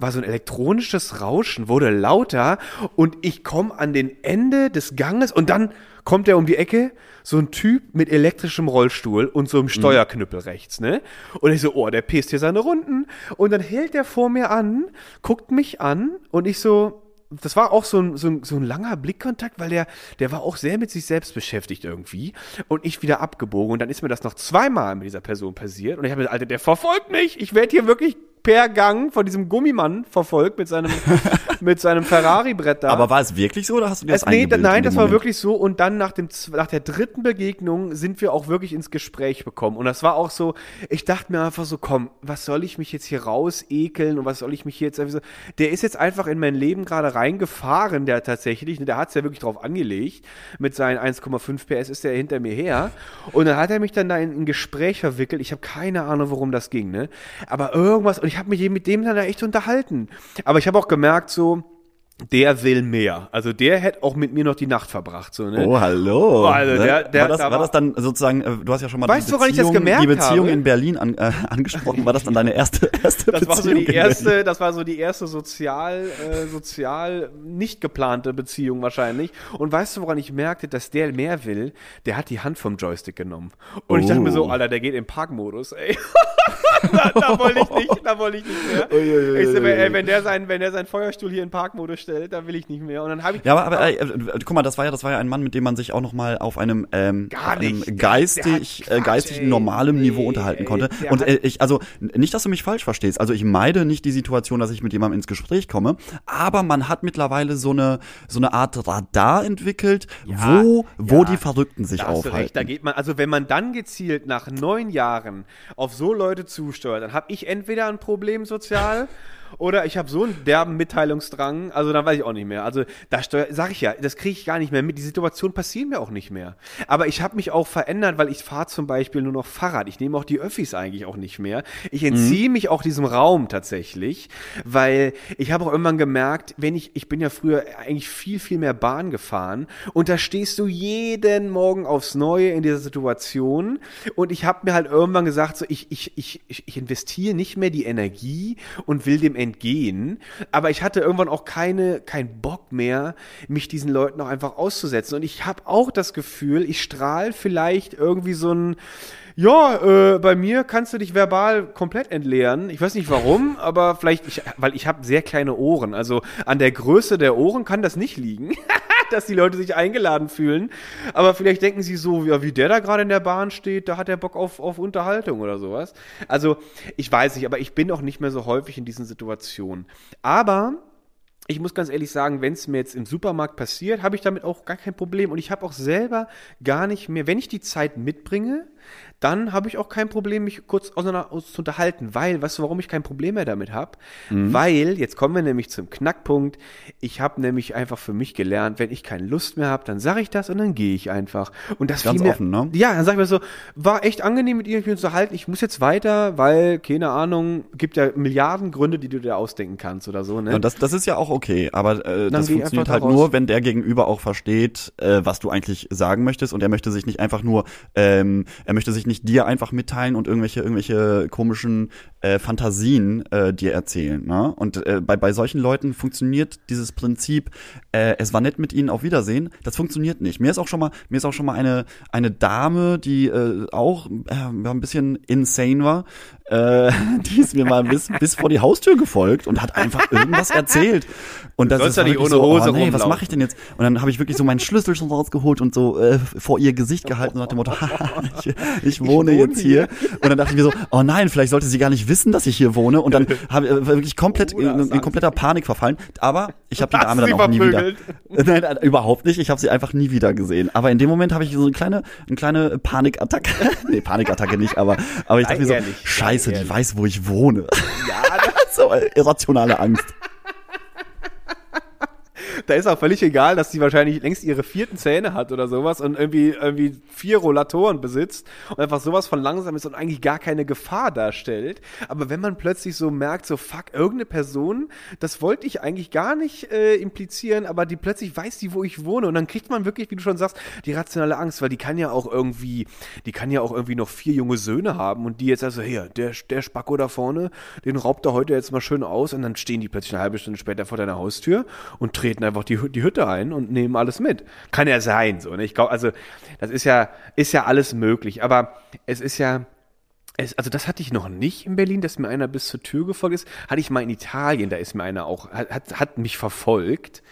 war so ein elektronisches Rauschen, wurde lauter und ich komme an den Ende des Ganges und dann kommt er um die Ecke, so ein Typ mit elektrischem Rollstuhl und so einem Steuerknüppel rechts, ne? Und ich so, oh, der pisst hier seine Runden. Und dann hält er vor mir an, guckt mich an und ich so, das war auch so ein, so ein, so ein langer Blickkontakt, weil der, der war auch sehr mit sich selbst beschäftigt irgendwie. Und ich wieder abgebogen. Und dann ist mir das noch zweimal mit dieser Person passiert. Und ich habe mir, Alter, der verfolgt mich. Ich werde hier wirklich per Gang von diesem Gummimann verfolgt mit seinem, *laughs* mit seinem Ferrari-Brett da. Aber war es wirklich so oder hast du dir das Es, nee, da, nein, das war Moment? wirklich so. Und dann nach, dem, nach der dritten Begegnung sind wir auch wirklich ins Gespräch bekommen. Und das war auch so, ich dachte mir einfach so, komm, was soll ich mich jetzt hier raus ekeln und was soll ich mich hier jetzt einfach so. Der ist jetzt einfach in mein Leben gerade reingefahren, der tatsächlich. ne, Der hat es ja wirklich drauf angelegt. Mit seinen 1,5 PS ist der hinter mir her. Und dann hat er mich dann da in ein Gespräch verwickelt. Ich habe keine Ahnung, worum das ging, ne? Aber irgendwas, und ich habe mich mit dem dann da echt unterhalten. Aber ich habe auch gemerkt, so, der will mehr. Also der hätte auch mit mir noch die Nacht verbracht. So, ne? Oh, hallo. Oh, also Ne? der- der- war, das, da war war- das dann sozusagen, äh, du hast ja schon mal Weißt die woran ich das Beziehung, gemerkt die Beziehung habe? in Berlin an, äh, *laughs* angesprochen. War das dann deine erste, *laughs* erste Das war so Beziehung die erste, das war so die erste sozial, äh, sozial nicht geplante Beziehung wahrscheinlich. Und weißt du, woran ich merkte, dass der mehr will? Der hat die Hand vom Joystick genommen. Und ich dachte mir so, Oh. Alter, der geht im Parkmodus, ey. *laughs* da, da wollte ich nicht, da wollte ich nicht mehr. Ich so, ey, wenn der sein, wenn der seinen Feuerstuhl hier in Parkmodus stellt, dann will ich nicht mehr. Und dann habe ich, Ja, aber, aber äh, äh, guck mal, das war ja, das war ja ein Mann, mit dem man sich auch noch mal auf einem, ähm, Gar auf einem nicht. Geistig, hat äh, geistig Quatsch, ey. normalem Niveau Nee, unterhalten ey, konnte. Und äh, ich, also nicht, dass du mich falsch verstehst. Also ich meide nicht die Situation, dass ich mit jemandem ins Gespräch komme, aber man hat mittlerweile so eine so eine Art Radar entwickelt, Ja, wo wo ja, die Verrückten sich Da aufhalten. recht, da geht man, also wenn man dann gezielt nach neun Jahren auf so Leute zusteuert, dann habe ich entweder ein Problem sozial *laughs* oder ich habe so einen derben Mitteilungsdrang, also dann weiß ich auch nicht mehr. Also da steuer, sag ich ja, das kriege ich gar nicht mehr mit. Die Situation passieren mir auch nicht mehr. Aber ich habe mich auch verändert, weil ich fahre zum Beispiel nur noch Fahrrad. Ich nehme auch die Öffis eigentlich auch nicht mehr. Ich entziehe mich auch diesem Raum tatsächlich, weil ich habe auch irgendwann gemerkt, wenn ich, ich bin ja früher eigentlich viel, viel mehr Bahn gefahren und da stehst du jeden Morgen aufs Neue in dieser Situation und ich habe mir halt irgendwann gesagt, so ich, ich, ich ich investiere nicht mehr die Energie und will dem entgehen, aber ich hatte irgendwann auch keine, keinen Bock mehr, mich diesen Leuten auch einfach auszusetzen und ich habe auch das Gefühl, ich strahle vielleicht irgendwie so ein ja, äh, bei mir kannst du dich verbal komplett entleeren. Ich weiß nicht warum, *laughs* aber vielleicht, ich, weil ich habe sehr kleine Ohren. Also an der Größe der Ohren kann das nicht liegen. *laughs* dass die Leute sich eingeladen fühlen. Aber vielleicht denken sie so, ja, wie der da gerade in der Bahn steht, da hat er Bock auf, auf Unterhaltung oder sowas. Also, ich weiß nicht, aber ich bin auch nicht mehr so häufig in diesen Situationen. Aber ich muss ganz ehrlich sagen, wenn es mir jetzt im Supermarkt passiert, habe ich damit auch gar kein Problem. Und ich habe auch selber gar nicht mehr, wenn ich die Zeit mitbringe, dann habe ich auch kein Problem, mich kurz auseinander zu unterhalten. Weil, weißt du, warum ich kein Problem mehr damit habe? Mhm. Weil, jetzt kommen wir nämlich zum Knackpunkt, ich habe nämlich einfach für mich gelernt, wenn ich keine Lust mehr habe, dann sage ich das und dann gehe ich einfach. Und das Ganz mir, offen, ne? Ja, dann sag ich mir so, war echt angenehm mit ihr zu halten, ich muss jetzt weiter, weil, keine Ahnung, gibt ja Milliarden Gründe, die du dir ausdenken kannst oder so, ne? Ja, das, das ist ja auch okay, aber äh, das funktioniert halt nur, wenn der Gegenüber auch versteht, äh, was du eigentlich sagen möchtest und er möchte sich nicht einfach nur, ähm, er möchte sich nicht dir einfach mitteilen und irgendwelche irgendwelche komischen äh, Fantasien äh, dir erzählen. Ne? Und äh, bei bei solchen Leuten funktioniert dieses Prinzip, äh, es war nett mit ihnen auf Wiedersehen, das funktioniert nicht. Mir ist auch schon mal mir ist auch schon mal eine eine Dame, die äh, auch äh, ein bisschen insane war, äh, *laughs* die ist mir mal bis, bis vor die Haustür gefolgt und hat einfach irgendwas erzählt. Und das ist ja nicht ohne so, Hose oh, nee, was mache ich denn jetzt? Und dann habe ich wirklich so meinen Schlüssel schon rausgeholt und so äh, vor ihr Gesicht gehalten und nach dem Motto, *laughs* haha, ich, ich wohne jetzt hier. Und dann dachte ich mir so, oh nein, vielleicht sollte sie gar nicht wissen, dass ich hier wohne. Und dann *laughs* habe ich äh, wirklich komplett Oder in, in kompletter Panik verfallen. Aber ich habe die Dame dann auch nie wieder. Nein, nein, überhaupt nicht. Ich habe sie einfach nie wieder gesehen. Aber in dem Moment habe ich so eine kleine, eine kleine Panikattacke. nee, Panikattacke nicht, aber, aber ich dachte mir so, sei scheiße, die weiß, wo ich wohne. *laughs* ja, so äh, irrationale Angst. Da ist auch völlig egal, dass sie wahrscheinlich längst ihre vierten Zähne hat oder sowas und irgendwie, irgendwie vier Rollatoren besitzt und einfach sowas von langsam ist und eigentlich gar keine Gefahr darstellt. Aber wenn man plötzlich so merkt, so fuck, irgendeine Person, das wollte ich eigentlich gar nicht äh, implizieren, aber die plötzlich weiß die, wo ich wohne und dann kriegt man wirklich, wie du schon sagst, die rationale Angst, weil die kann ja auch irgendwie, die kann ja auch irgendwie noch vier junge Söhne haben und die jetzt also, hier, der, der Spacko da vorne, den raubt er heute jetzt mal schön aus und dann stehen die plötzlich eine halbe Stunde später vor deiner Haustür und treten einfach die, die Hütte ein und nehmen alles mit. Kann ja sein, so, ne? Ich glaube, also, das ist ja, ist ja alles möglich, aber es ist ja, es, also das hatte ich noch nicht in Berlin, dass mir einer bis zur Tür gefolgt ist. Hatte ich mal in Italien, da ist mir einer auch, hat, hat mich verfolgt.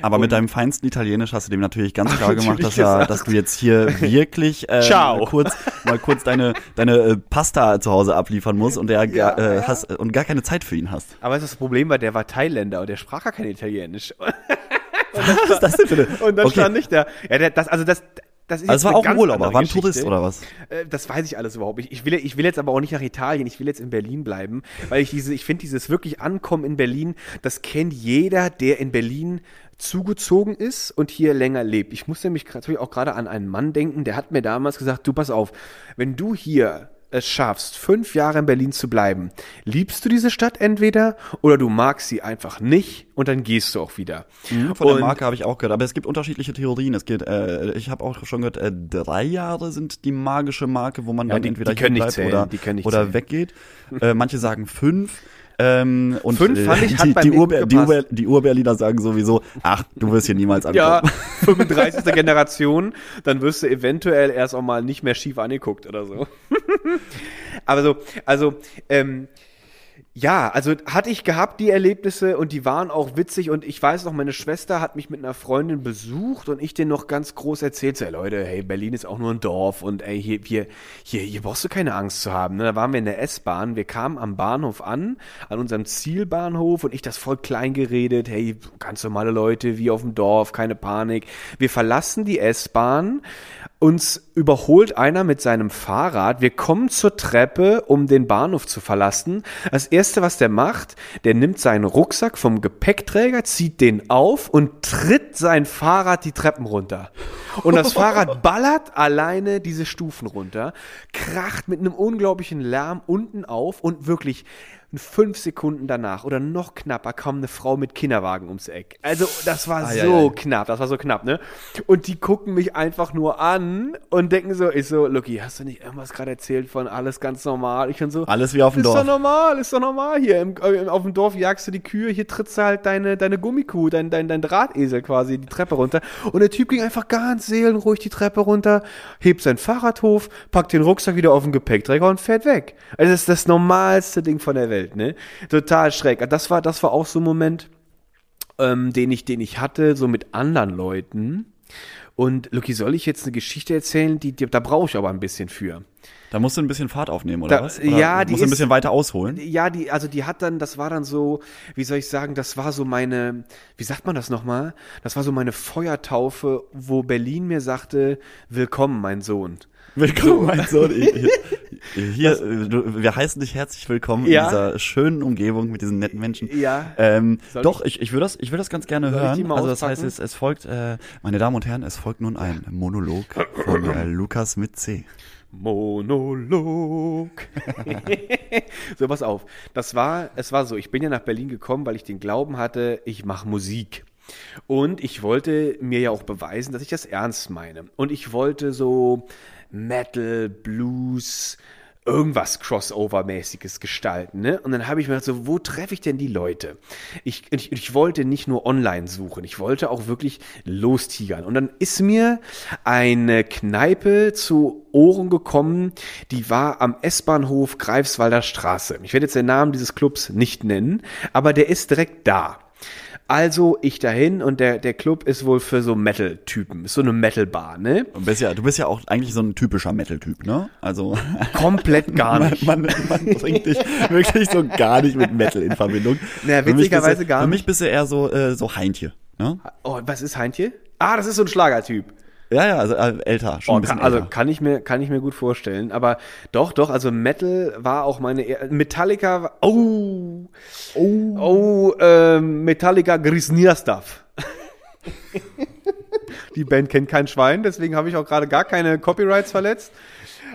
Aber mit deinem feinsten Italienisch hast du dem natürlich ganz klar *laughs* gemacht, dass, er, gesagt. dass du jetzt hier *laughs* wirklich äh, Ciao. mal kurz, mal kurz deine, deine äh, Pasta zu Hause abliefern musst und der Ja, äh, ja. hast und gar keine Zeit für ihn hast. Aber das Problem war, der war Thailänder und der sprach gar kein Italienisch. *laughs* Was ist das denn für eine? Und dann okay. stand nicht da. Ja, der, das, also das, das ist Also war auch ein Urlauber, war ein. Tourist oder was? Äh, Das weiß ich alles überhaupt nicht. Ich will, ich will jetzt aber auch nicht nach Italien, ich will jetzt in Berlin bleiben, weil ich diese, ich finde dieses wirklich Ankommen in Berlin, das kennt jeder, der in Berlin zugezogen ist und hier länger lebt. Ich muss nämlich natürlich auch gerade an einen Mann denken, der hat mir damals gesagt, du pass auf, wenn du hier es schaffst, fünf Jahre in Berlin zu bleiben, liebst du diese Stadt entweder oder du magst sie einfach nicht und dann gehst du auch wieder. Von der Und- Marke habe ich auch gehört, aber es gibt unterschiedliche Theorien. Es geht, äh, ich habe auch schon gehört, äh, drei Jahre sind die magische Marke, wo man Ja, dann die- entweder die hier bleibt zählen, oder, oder zählen. weggeht. Äh, manche sagen fünf. Ähm, und Fünf äh, fand ich, hat die, bei die, Ur die. Ur die Urberliner sagen sowieso, ach, du wirst hier niemals ankommen. Ja, 35. *laughs* Generation, dann wirst du eventuell erst auch mal nicht mehr schief angeguckt oder so. *laughs* Aber so, also, ähm, ja, also hatte ich gehabt die Erlebnisse und die waren auch witzig und ich weiß noch, meine Schwester hat mich mit einer Freundin besucht und ich denen noch ganz groß erzählt, so, ey Leute, hey, Berlin ist auch nur ein Dorf und ey, hier, hier, hier, hier brauchst du keine Angst zu haben. Ne? Da waren wir in der S-Bahn, wir kamen am Bahnhof an, an unserem Zielbahnhof und ich das voll klein geredet, hey, ganz normale Leute, wie auf dem Dorf, keine Panik. Wir verlassen die S-Bahn, uns überholt einer mit seinem Fahrrad. Wir kommen zur Treppe, um den Bahnhof zu verlassen. Das erste, was der macht, der nimmt seinen Rucksack vom Gepäckträger, zieht den auf und tritt sein Fahrrad die Treppen runter. Und das Fahrrad *laughs* ballert alleine diese Stufen runter, kracht mit einem unglaublichen Lärm unten auf und wirklich fünf Sekunden danach oder noch knapper kam eine Frau mit Kinderwagen ums Eck. Also das war Ah, ja, so ja. knapp, das war so knapp, ne? Und die gucken mich einfach nur an und denken so, ich so, Lucky, hast du nicht irgendwas gerade erzählt von alles ganz normal? Ich bin so, Alles wie auf dem ist Dorf. doch normal, ist doch normal hier. Im, äh, auf dem Dorf jagst du die Kühe, hier trittst du halt deine, deine Gummikuh, dein, dein, dein Drahtesel quasi die Treppe runter. Und der Typ ging einfach ganz seelenruhig die Treppe runter, hebt sein Fahrrad hoch, packt den Rucksack wieder auf den Gepäckträger und fährt weg. Also das ist das normalste Ding von der Welt, ne? Total schräg. Das war, das war auch so ein Moment. ähm, den ich, den ich hatte, so mit anderen Leuten. Und Lucky, soll ich jetzt eine Geschichte erzählen? Die, die da brauche ich aber ein bisschen für. Da musst du ein bisschen Fahrt aufnehmen, oder Da- was? Oder ja, die musst du ein ist- bisschen weiter ausholen. Ja, die, also die hat dann, das war dann so, wie soll ich sagen, das war so meine, wie sagt man das nochmal? Das war so meine Feuertaufe, wo Berlin mir sagte, willkommen, mein Sohn. Willkommen, mein Sohn. Hier, äh, du, wir heißen dich herzlich willkommen Ja. in dieser schönen Umgebung mit diesen netten Menschen. Ja. Ähm, doch, ich, ich würde das, ich würde das ganz gerne hören. Also das heißt, auspacken? es, es folgt, äh, meine Damen und Herren, es folgt nun ein Monolog von äh, Lukas mit C. Monolog. *laughs* so, pass auf. Das war, es war so, ich bin ja nach Berlin gekommen, weil ich den Glauben hatte, ich mache Musik. Und ich wollte mir ja auch beweisen, dass ich das ernst meine. Und ich wollte so Metal, Blues, irgendwas Crossover-mäßiges gestalten. Ne? Und dann habe ich mir gedacht, so, wo treffe ich denn die Leute? Ich, ich, ich wollte nicht nur online suchen, ich wollte auch wirklich lostigern. Und dann ist mir eine Kneipe zu Ohren gekommen, die war am S-Bahnhof Greifswalder Straße. Ich werde jetzt den Namen dieses Clubs nicht nennen, aber der ist direkt da. Also ich dahin und der, der Club ist wohl für so Metal-Typen. Ist so eine Metal-Bar, ne? Du bist ja, du bist ja auch eigentlich so ein typischer Metal-Typ, ne? Also Komplett gar nicht. Man, man, man bringt dich wirklich so gar nicht mit Metal in Verbindung. Na, witzigerweise gar Für mich nicht. bist du eher so, äh, so Heintje. Ne? Oh, was ist Heintje? Ah, das ist so ein Schlagertyp. Ja, ja, also äh, älter, schon Oh, ein bisschen kann, also kann ich mir kann ich mir gut vorstellen, aber doch doch, also Metal war auch meine er Metallica war, oh. Oh. Oh. Ähm, Metallica Grisnierstaff. *laughs* Die Band kennt kein Schwein, deswegen habe ich auch gerade gar keine Copyrights verletzt.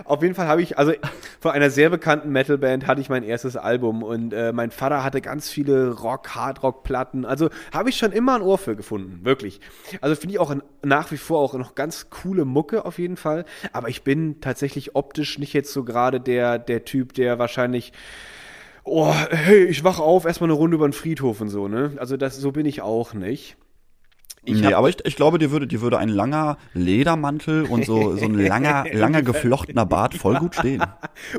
Auf jeden Fall habe ich, also von einer sehr bekannten Metalband hatte ich mein erstes Album und äh, mein Vater hatte ganz viele Rock, Hardrock-Platten. Also habe ich schon immer ein Ohr für gefunden, wirklich. Also finde ich auch nach wie vor auch noch ganz coole Mucke auf jeden Fall. Aber ich bin tatsächlich optisch nicht jetzt so gerade der, der Typ, der wahrscheinlich Oh, hey, ich wach auf, erstmal eine Runde über den Friedhof und so, ne? Also das, so bin ich auch nicht. Ich nee, aber ich, ich glaube, dir würde, dir würde ein langer Ledermantel und so, so ein *laughs* langer, langer geflochtener Bart voll gut *laughs* stehen.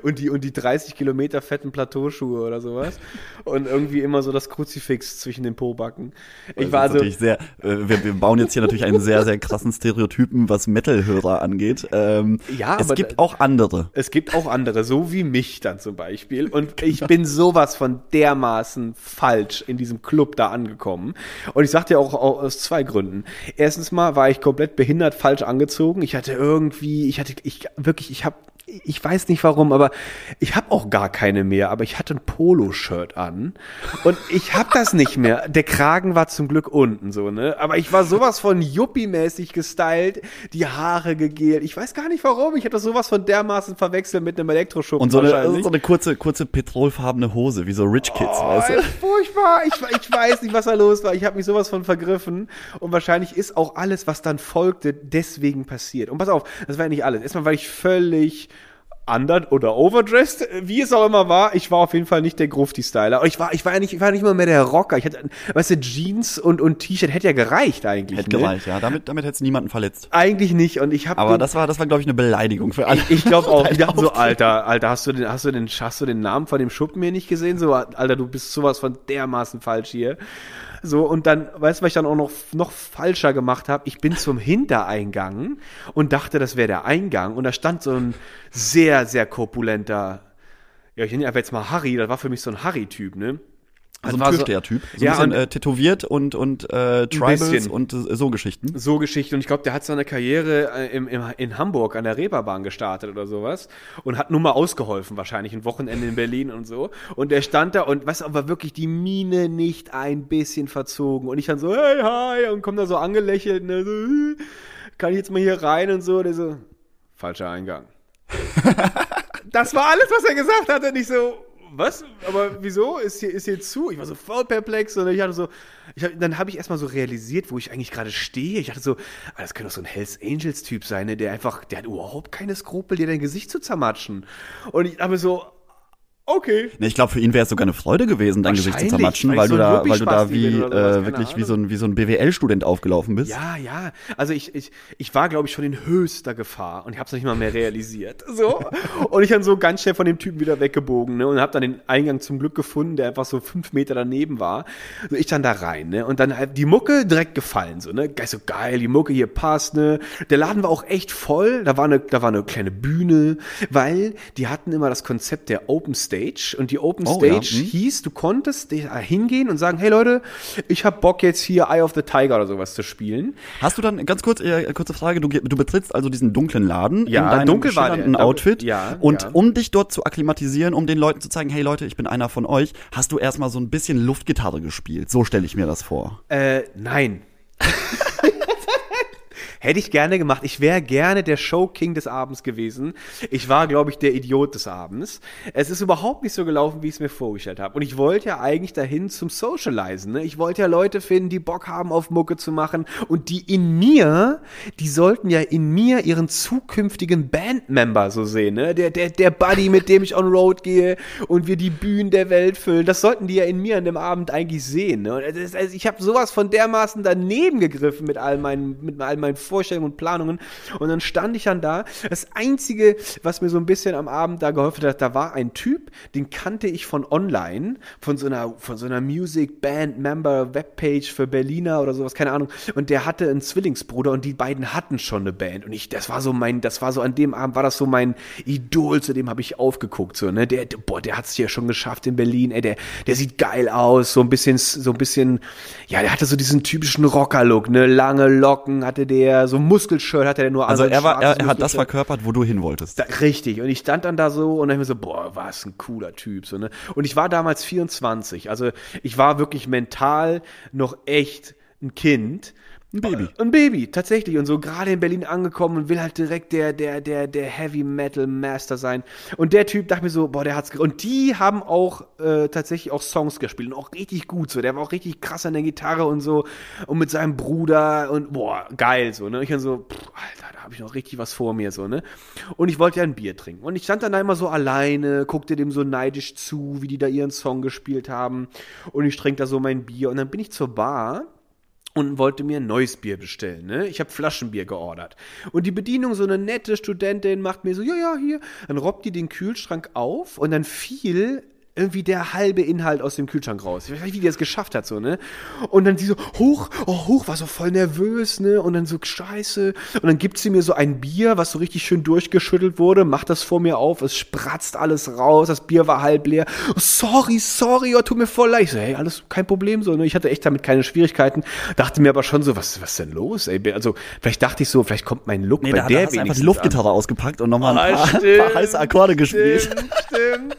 und die und die 30 Kilometer fetten Plateauschuhe oder sowas und irgendwie immer so das Kruzifix zwischen den Pobacken. Ich war also natürlich sehr, äh, wir, wir bauen jetzt hier natürlich einen sehr, sehr krassen Stereotypen, was Metal-Hörer angeht. Ähm, Ja, es gibt auch andere. es gibt auch andere, so wie mich dann zum Beispiel. Und ich bin sowas von dermaßen falsch in diesem Club da angekommen. Und ich sagte ja auch aus zwei Gründen. Erstens mal war ich komplett behindert falsch angezogen. Ich hatte irgendwie, ich hatte, ich wirklich, ich habe ich weiß nicht warum, aber ich habe auch gar keine mehr, aber ich hatte ein Poloshirt an und ich habe das nicht mehr. Der Kragen war zum Glück unten so, ne? Aber ich war sowas von Yuppie-mäßig gestylt, die Haare gegelt. Ich weiß gar nicht warum, ich das sowas von dermaßen verwechselt mit einem Elektroschuppen Und so eine, so eine kurze, kurze petrolfarbene Hose, wie so Rich Kids, Oh, weißt du? furchtbar. Ich, ich weiß nicht, was da los war. Ich habe mich sowas von vergriffen. Und wahrscheinlich ist auch alles, was dann folgte, deswegen passiert. Und pass auf, das war ja nicht alles. Erstmal war ich völlig under oder overdressed, wie es auch immer war. Ich war auf jeden Fall nicht der Grufti-Styler. Ich war, ich war ja nicht, ich war nicht mal mehr der Rocker. Ich hatte, weißt du, Jeans und, und T-Shirt hätte ja gereicht eigentlich. Hätte ne? gereicht, ja. Damit, damit hättest du niemanden verletzt. Eigentlich nicht. Und ich habe Aber das war, das war, glaube ich, eine Beleidigung für alle. ich glaube auch, die Dein dachten so. Alter, Alter, hast du den, hast du den, hast du den Namen von dem Schuppen hier nicht gesehen? So, Alter, du bist sowas von dermaßen falsch hier. So, und dann, weißt du, was ich dann auch noch, noch falscher gemacht habe? Ich bin zum Hintereingang und dachte, das wäre der Eingang. Und da stand so ein sehr, sehr korpulenter, ja, ich nenne einfach jetzt mal Harry, das war für mich so ein Harry-Typ, ne? So ein Türsteher-Typ. So Ja, ein bisschen und- äh, tätowiert und, und äh, Tribals und äh, so Geschichten. so Geschichte. Und ich glaube, der hat seine Karriere äh, im, im, in Hamburg an der Reeperbahn gestartet oder sowas und hat nur mal ausgeholfen, wahrscheinlich ein Wochenende in Berlin und so. Und der stand da und was aber wirklich die Miene nicht ein bisschen verzogen. Und ich dann so, hey, hi, und komm da so angelächelt, ne, so, "Hm, kann ich jetzt mal hier rein und so. Und der so, falscher Eingang. *laughs* das war alles, was er gesagt hat. Und ich so, was? Aber wieso? Ist hier, ist hier zu? Ich war so voll perplex und ich hatte so, ich hab, dann habe ich erstmal so realisiert, wo ich eigentlich gerade stehe. Ich dachte so, ah, das könnte doch so ein Hells Angels Typ sein, ne? der einfach, der hat überhaupt keine Skrupel, dir dein Gesicht zu zermatschen. Und ich habe so, okay. Nee, ich glaube, für ihn wäre es sogar eine Freude gewesen, dein Gesicht zu zermatschen, weil du so ein da, weil du da wie sowas, äh, wirklich wie so ein wie so ein BWL-Student aufgelaufen bist. Ja, ja. Also ich, ich, ich war, glaube ich, schon in höchster Gefahr und ich habe es nicht mal mehr realisiert. So. *laughs* Und ich dann so ganz schnell von dem Typen wieder weggebogen ne? und habe dann den Eingang zum Glück gefunden, der einfach so fünf Meter daneben war. So ich dann da rein ne? und dann halt die Mucke direkt gefallen. So, ne? Geil, so geil, die Mucke hier passt. Ne? Der Laden war auch echt voll. Da war, eine, da war eine kleine Bühne, weil die hatten immer das Konzept der Open Stage und die Open Oh, ja. Stage Hm. hieß, du konntest da hingehen und sagen, hey Leute, ich hab Bock jetzt hier Eye of the Tiger oder sowas zu spielen. Hast du dann ganz kurz äh, kurze Frage, du, du betrittst also diesen dunklen Laden Ja, in deinem dunkel war der. Outfit ja, und ja. um dich dort zu akklimatisieren, um den Leuten zu zeigen, hey Leute, ich bin einer von euch, hast du erstmal so ein bisschen Luftgitarre gespielt. So stelle ich mir das vor. Äh, nein. *laughs* Hätte ich gerne gemacht. Ich wäre gerne der Show-King des Abends gewesen. Ich war, glaube ich, der Idiot des Abends. Es ist überhaupt nicht so gelaufen, wie ich es mir vorgestellt habe. Und ich wollte ja eigentlich dahin zum Socializen. Ne? Ich wollte ja Leute finden, die Bock haben, auf Mucke zu machen. Und die in mir, die sollten ja in mir ihren zukünftigen Bandmember so sehen. Ne? Der, der, der Buddy, mit dem ich on Road gehe und wir die Bühnen der Welt füllen. Das sollten die ja in mir an dem Abend eigentlich sehen. Ne? Und also ich habe sowas von dermaßen daneben gegriffen mit all meinen, mit all meinen Vorstellungen und Planungen. Und dann stand ich dann da. Das Einzige, was mir so ein bisschen am Abend da geholfen hat, da war ein Typ, den kannte ich von online, von so einer, von so einer Music Band Member Webpage für Berliner oder sowas, keine Ahnung. Und der hatte einen Zwillingsbruder und die beiden hatten schon eine Band. Und ich, das war so mein, das war so an dem Abend, war das so mein Idol, zu dem habe ich aufgeguckt, so, ne, der, boah, der hat's hier schon geschafft in Berlin, ey, der, der sieht geil aus, so ein bisschen, so ein bisschen, ja, der hatte so diesen typischen Rocker-Look, ne, lange Locken hatte der, so ein Muskelshirt hatte der nur an, Also er war, er, er hat das verkörpert, wo du hin wolltest. Da, richtig. Und ich stand dann da so und dann ich mir so, boah, was ein cooler Typ. So, ne? Und ich war damals 24. Also ich war wirklich mental noch echt ein Kind. Ein Baby. Ein Baby, tatsächlich. Und so gerade in Berlin angekommen und will halt direkt der, der, der, der Heavy Metal Master sein. Und der Typ dachte mir so, boah, der hat's. Und die haben auch äh, tatsächlich auch Songs gespielt und auch richtig gut so. Der war auch richtig krass an der Gitarre und so. Und mit seinem Bruder und boah, geil so. Ne? Ich dann so, pff, Alter, da habe ich noch richtig was vor mir so, ne? Und ich wollte ja ein Bier trinken. Und ich stand dann da immer so alleine, guckte dem so neidisch zu, wie die da ihren Song gespielt haben. Und ich trinke da so mein Bier. Und dann bin ich zur Bar und wollte mir ein neues Bier bestellen. Ne? Ich habe Flaschenbier geordert. Und die Bedienung, so eine nette Studentin, macht mir so, ja, ja, hier. Dann robbt die den Kühlschrank auf und dann fiel irgendwie der halbe Inhalt aus dem Kühlschrank raus. Ich weiß nicht, wie die das geschafft hat, so, ne? Und dann die so, hoch, oh, hoch, war so voll nervös, ne? Und dann so, scheiße. Und dann gibt sie mir so ein Bier, was so richtig schön durchgeschüttelt wurde, macht das vor mir auf, es spratzt alles raus, das Bier war halb leer. Oh, sorry, sorry, oh, tut mir voll leid. Ich so, hey, alles kein Problem, so, ne? Ich hatte echt damit keine Schwierigkeiten, dachte mir aber schon so, was, was ist denn los, ey? Also, vielleicht dachte ich so, vielleicht kommt mein Look Nee, bei da, da der hast du einfach die wenigstens Luftgitarre ausgepackt und nochmal ein Ah, paar, stimmt, paar heiße Akkorde gespielt. Stimmt, stimmt.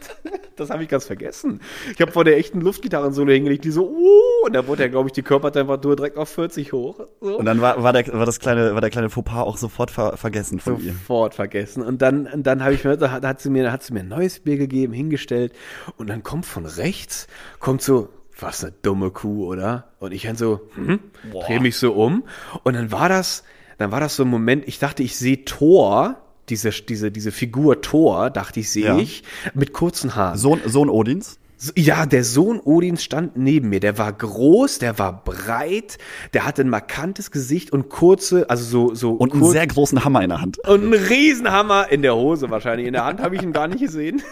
Das habe ich ganz vergessen. Ich habe vor der echten Luftgitarren-Solo hingelegt, die so, uh, und da wurde ja, glaube ich, die Körpertemperatur direkt auf 40 hoch. So. Und dann war, war, der, war, das kleine, war der kleine Fauxpas auch sofort ver, vergessen von ihr. Sofort vergessen. Und dann, und dann habe ich mir, da hat, sie mir, da hat sie mir ein neues Bier gegeben, hingestellt. Und dann kommt von rechts, kommt so, was eine dumme Kuh, oder? Und ich dann so, hm, drehe mich so um. Und dann war das, dann war das so ein Moment, ich dachte, ich sehe Thor, diese, diese, diese Figur Thor, dachte ich, sehe Ja. ich, mit kurzen Haaren. Sohn, Sohn Odins? Ja, der Sohn Odins stand neben mir. Der war groß, der war breit, der hatte ein markantes Gesicht und kurze, also so, so Und einen sehr großen Hammer in der Hand. und einen Riesenhammer in der Hose wahrscheinlich. In der Hand habe ich ihn gar nicht gesehen. *laughs*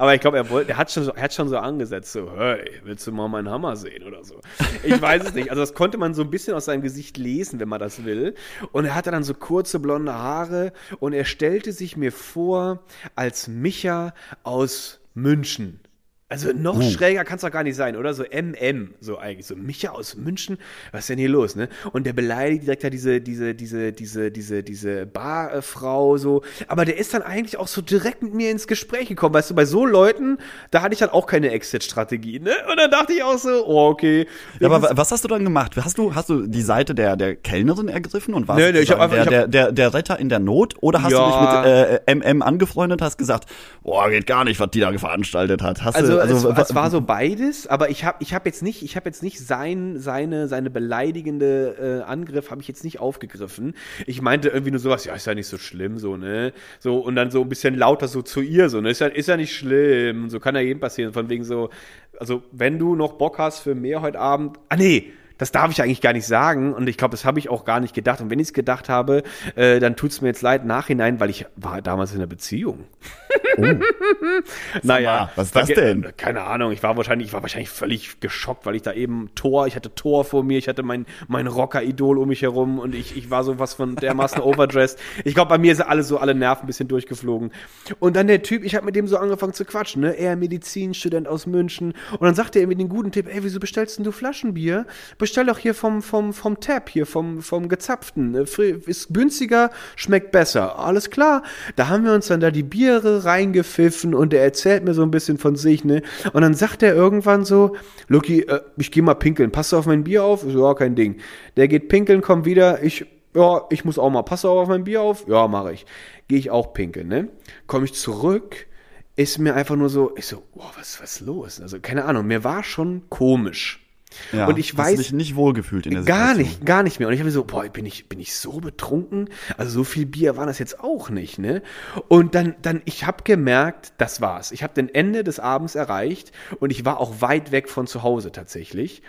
Aber ich glaube, er wollte, er hat schon so, er hat schon so angesetzt, so, hey, willst du mal meinen Hammer sehen oder so. Ich weiß es nicht. Also das konnte man so ein bisschen aus seinem Gesicht lesen, wenn man das will. Und er hatte dann so kurze blonde Haare und er stellte sich mir vor als Micha aus München. Also noch Uh. schräger kann es doch gar nicht sein, oder? So MM, so eigentlich. So Micha aus München, was ist denn hier los, ne? Und der beleidigt direkt da diese, diese, diese, diese, diese, diese Barfrau so. Aber der ist dann eigentlich auch so direkt mit mir ins Gespräch gekommen. Weißt du, bei so Leuten, da hatte ich dann auch keine Exit-Strategie, ne? Und dann dachte ich auch so, oh, okay. Ja, aber wa- was hast du dann gemacht? Hast du, hast du die Seite der, der Kellnerin ergriffen und warst Nee, nee, ich hab einfach- der, ich der, der, der Retter in der Not? Oder hast Ja. du dich mit äh, MM angefreundet, hast gesagt, boah, geht gar nicht, was die da veranstaltet hat? Hast, Also- du, Also, es war so beides, aber ich habe ich hab jetzt nicht, ich habe jetzt nicht sein, seine, seine beleidigende äh, Angriff habe ich jetzt nicht aufgegriffen. Ich meinte irgendwie nur sowas, ja, ist ja nicht so schlimm, so, ne? So, und dann so ein bisschen lauter so zu ihr, so, ne? Ist ja, ist ja nicht schlimm, so kann ja jedem passieren, von wegen so, also wenn du noch Bock hast für mehr heute Abend, ah nee, das darf ich eigentlich gar nicht sagen und ich glaube, das habe ich auch gar nicht gedacht. Und wenn ich es gedacht habe, äh, dann tut es mir jetzt leid nachhinein, weil ich war damals in einer Beziehung. Oh. *laughs* naja, was ist das denn? Keine Ahnung. Ich war wahrscheinlich, ich war wahrscheinlich völlig geschockt, weil ich da eben Tor, ich hatte Tor vor mir, ich hatte mein mein Rocker-Idol um mich herum und ich ich war so was von dermaßen *laughs* overdressed. Ich glaube, bei mir sind alle so alle Nerven ein bisschen durchgeflogen. Und dann der Typ, ich habe mit dem so angefangen zu quatschen, ne? Er Medizinstudent aus München und dann sagte er mir den guten Tipp, ey, wieso bestellst denn du Flaschenbier? Bestell doch hier vom vom vom Tab hier vom vom gezapften. Äh, Ist günstiger, schmeckt besser. Alles klar. Da haben wir uns dann da die Biere reingepfiffen und er erzählt mir so ein bisschen von sich, ne? Und dann sagt er irgendwann so, Lucky, äh, ich geh mal pinkeln. Passt du auf mein Bier auf? Ja, kein Ding. Der geht pinkeln, kommt wieder. Ich, ja, ich muss auch mal. Passt du auf mein Bier auf? Ja, mache ich. Gehe ich auch pinkeln, ne? Komme ich zurück, ist mir einfach nur so, ich so, boah, was, was los? Also, keine Ahnung, mir war schon komisch. Ja, Und ich weiß- dich nicht wohlgefühlt in der Gar Situation. nicht, gar nicht mehr. Und ich habe mir so, boah, bin ich, bin ich so betrunken? Also so viel Bier war das jetzt auch nicht, ne? Und dann, dann, ich habe gemerkt, das war's. Ich habe den Ende des Abends erreicht und ich war auch weit weg von zu Hause tatsächlich.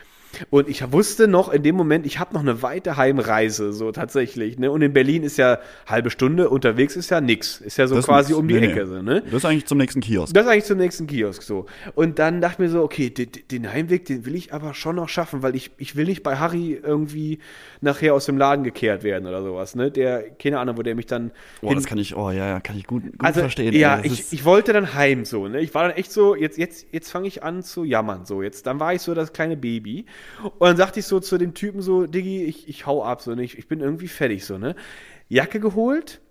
Und ich wusste noch in dem Moment, ich habe noch eine weite Heimreise, so tatsächlich. Ne? Und in Berlin ist ja halbe Stunde, unterwegs ist ja nix. Ist ja so Das quasi nix. um die Nee, nee. Ecke. So, ne? Das ist eigentlich zum nächsten Kiosk. Das ist eigentlich zum nächsten Kiosk so. Und dann dachte ich mir so, okay, den, den Heimweg, den will ich aber schon noch schaffen, weil ich, ich will nicht bei Harry irgendwie nachher aus dem Laden gekehrt werden oder sowas, ne? Der, keine Ahnung, wo der mich dann Boah, das kann ich, oh ja, ja, kann ich gut, gut also, verstehen. Ja, ey. Ich, ich wollte dann heim so, ne? Ich war dann echt so, jetzt, jetzt, jetzt fange ich an zu jammern, so. Jetzt, dann war ich so das kleine Baby. Und dann sagte ich so zu dem Typen so, Diggi, ich, ich hau ab, so, ne? Ich, ich bin irgendwie fertig, so, ne? Jacke geholt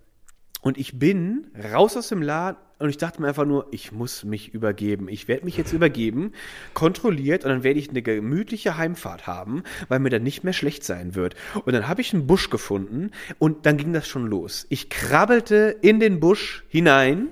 und ich bin raus aus dem Laden und ich dachte mir einfach nur, ich muss mich übergeben. Ich werde mich jetzt übergeben, kontrolliert und dann werde ich eine gemütliche Heimfahrt haben, weil mir dann nicht mehr schlecht sein wird. Und dann habe ich einen Busch gefunden und dann ging das schon los. Ich krabbelte in den Busch hinein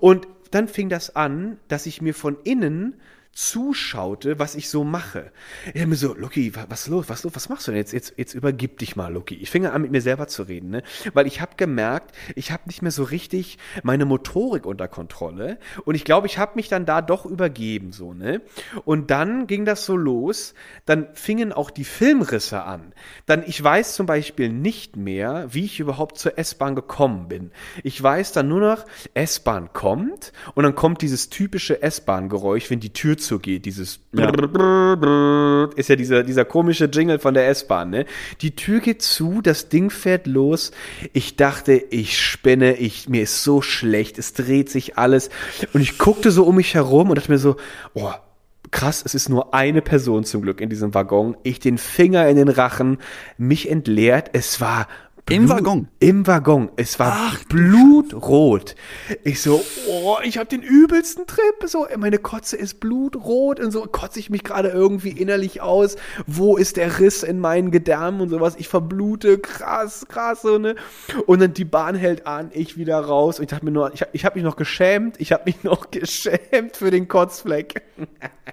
und dann fing das an, dass ich mir von innen zuschaute, was ich so mache. Ich hab mir so, Lucky, wa- was ist los, was ist los, was machst du denn jetzt? Jetzt, jetzt übergib dich mal, Lucky. Ich fing an, mit mir selber zu reden, ne? Weil ich habe gemerkt, ich habe nicht mehr so richtig meine Motorik unter Kontrolle und ich glaube, ich habe mich dann da doch übergeben, so, ne? Und dann ging das so los, dann fingen auch die Filmrisse an. Dann, ich weiß zum Beispiel nicht mehr, wie ich überhaupt zur S-Bahn gekommen bin. Ich weiß dann nur noch, S-Bahn kommt und dann kommt dieses typische S-Bahn-Geräusch, wenn die Tür zugeht, dieses ist ja dieser, dieser komische Jingle von der S-Bahn, ne? Die Tür geht zu, das Ding fährt los. Ich dachte, ich spinne, ich, mir ist so schlecht, es dreht sich alles. Und ich guckte so um mich herum und dachte mir so, oh, krass, es ist nur eine Person zum Glück in diesem Waggon. Ich den Finger in den Rachen, mich entleert. Es war Im Blut- Waggon? Im Waggon. Es war blutrot. Ich so, oh, ich habe den übelsten Trip. So, meine Kotze ist blutrot und so kotze ich mich gerade irgendwie innerlich aus. Wo ist der Riss in meinen Gedärmen und sowas? Ich verblute, krass, krass so ne. Und dann die Bahn hält an, ich wieder raus und ich dachte mir nur, ich, hab- ich habe mich noch geschämt. Ich habe mich *laughs* noch geschämt für den Kotzfleck.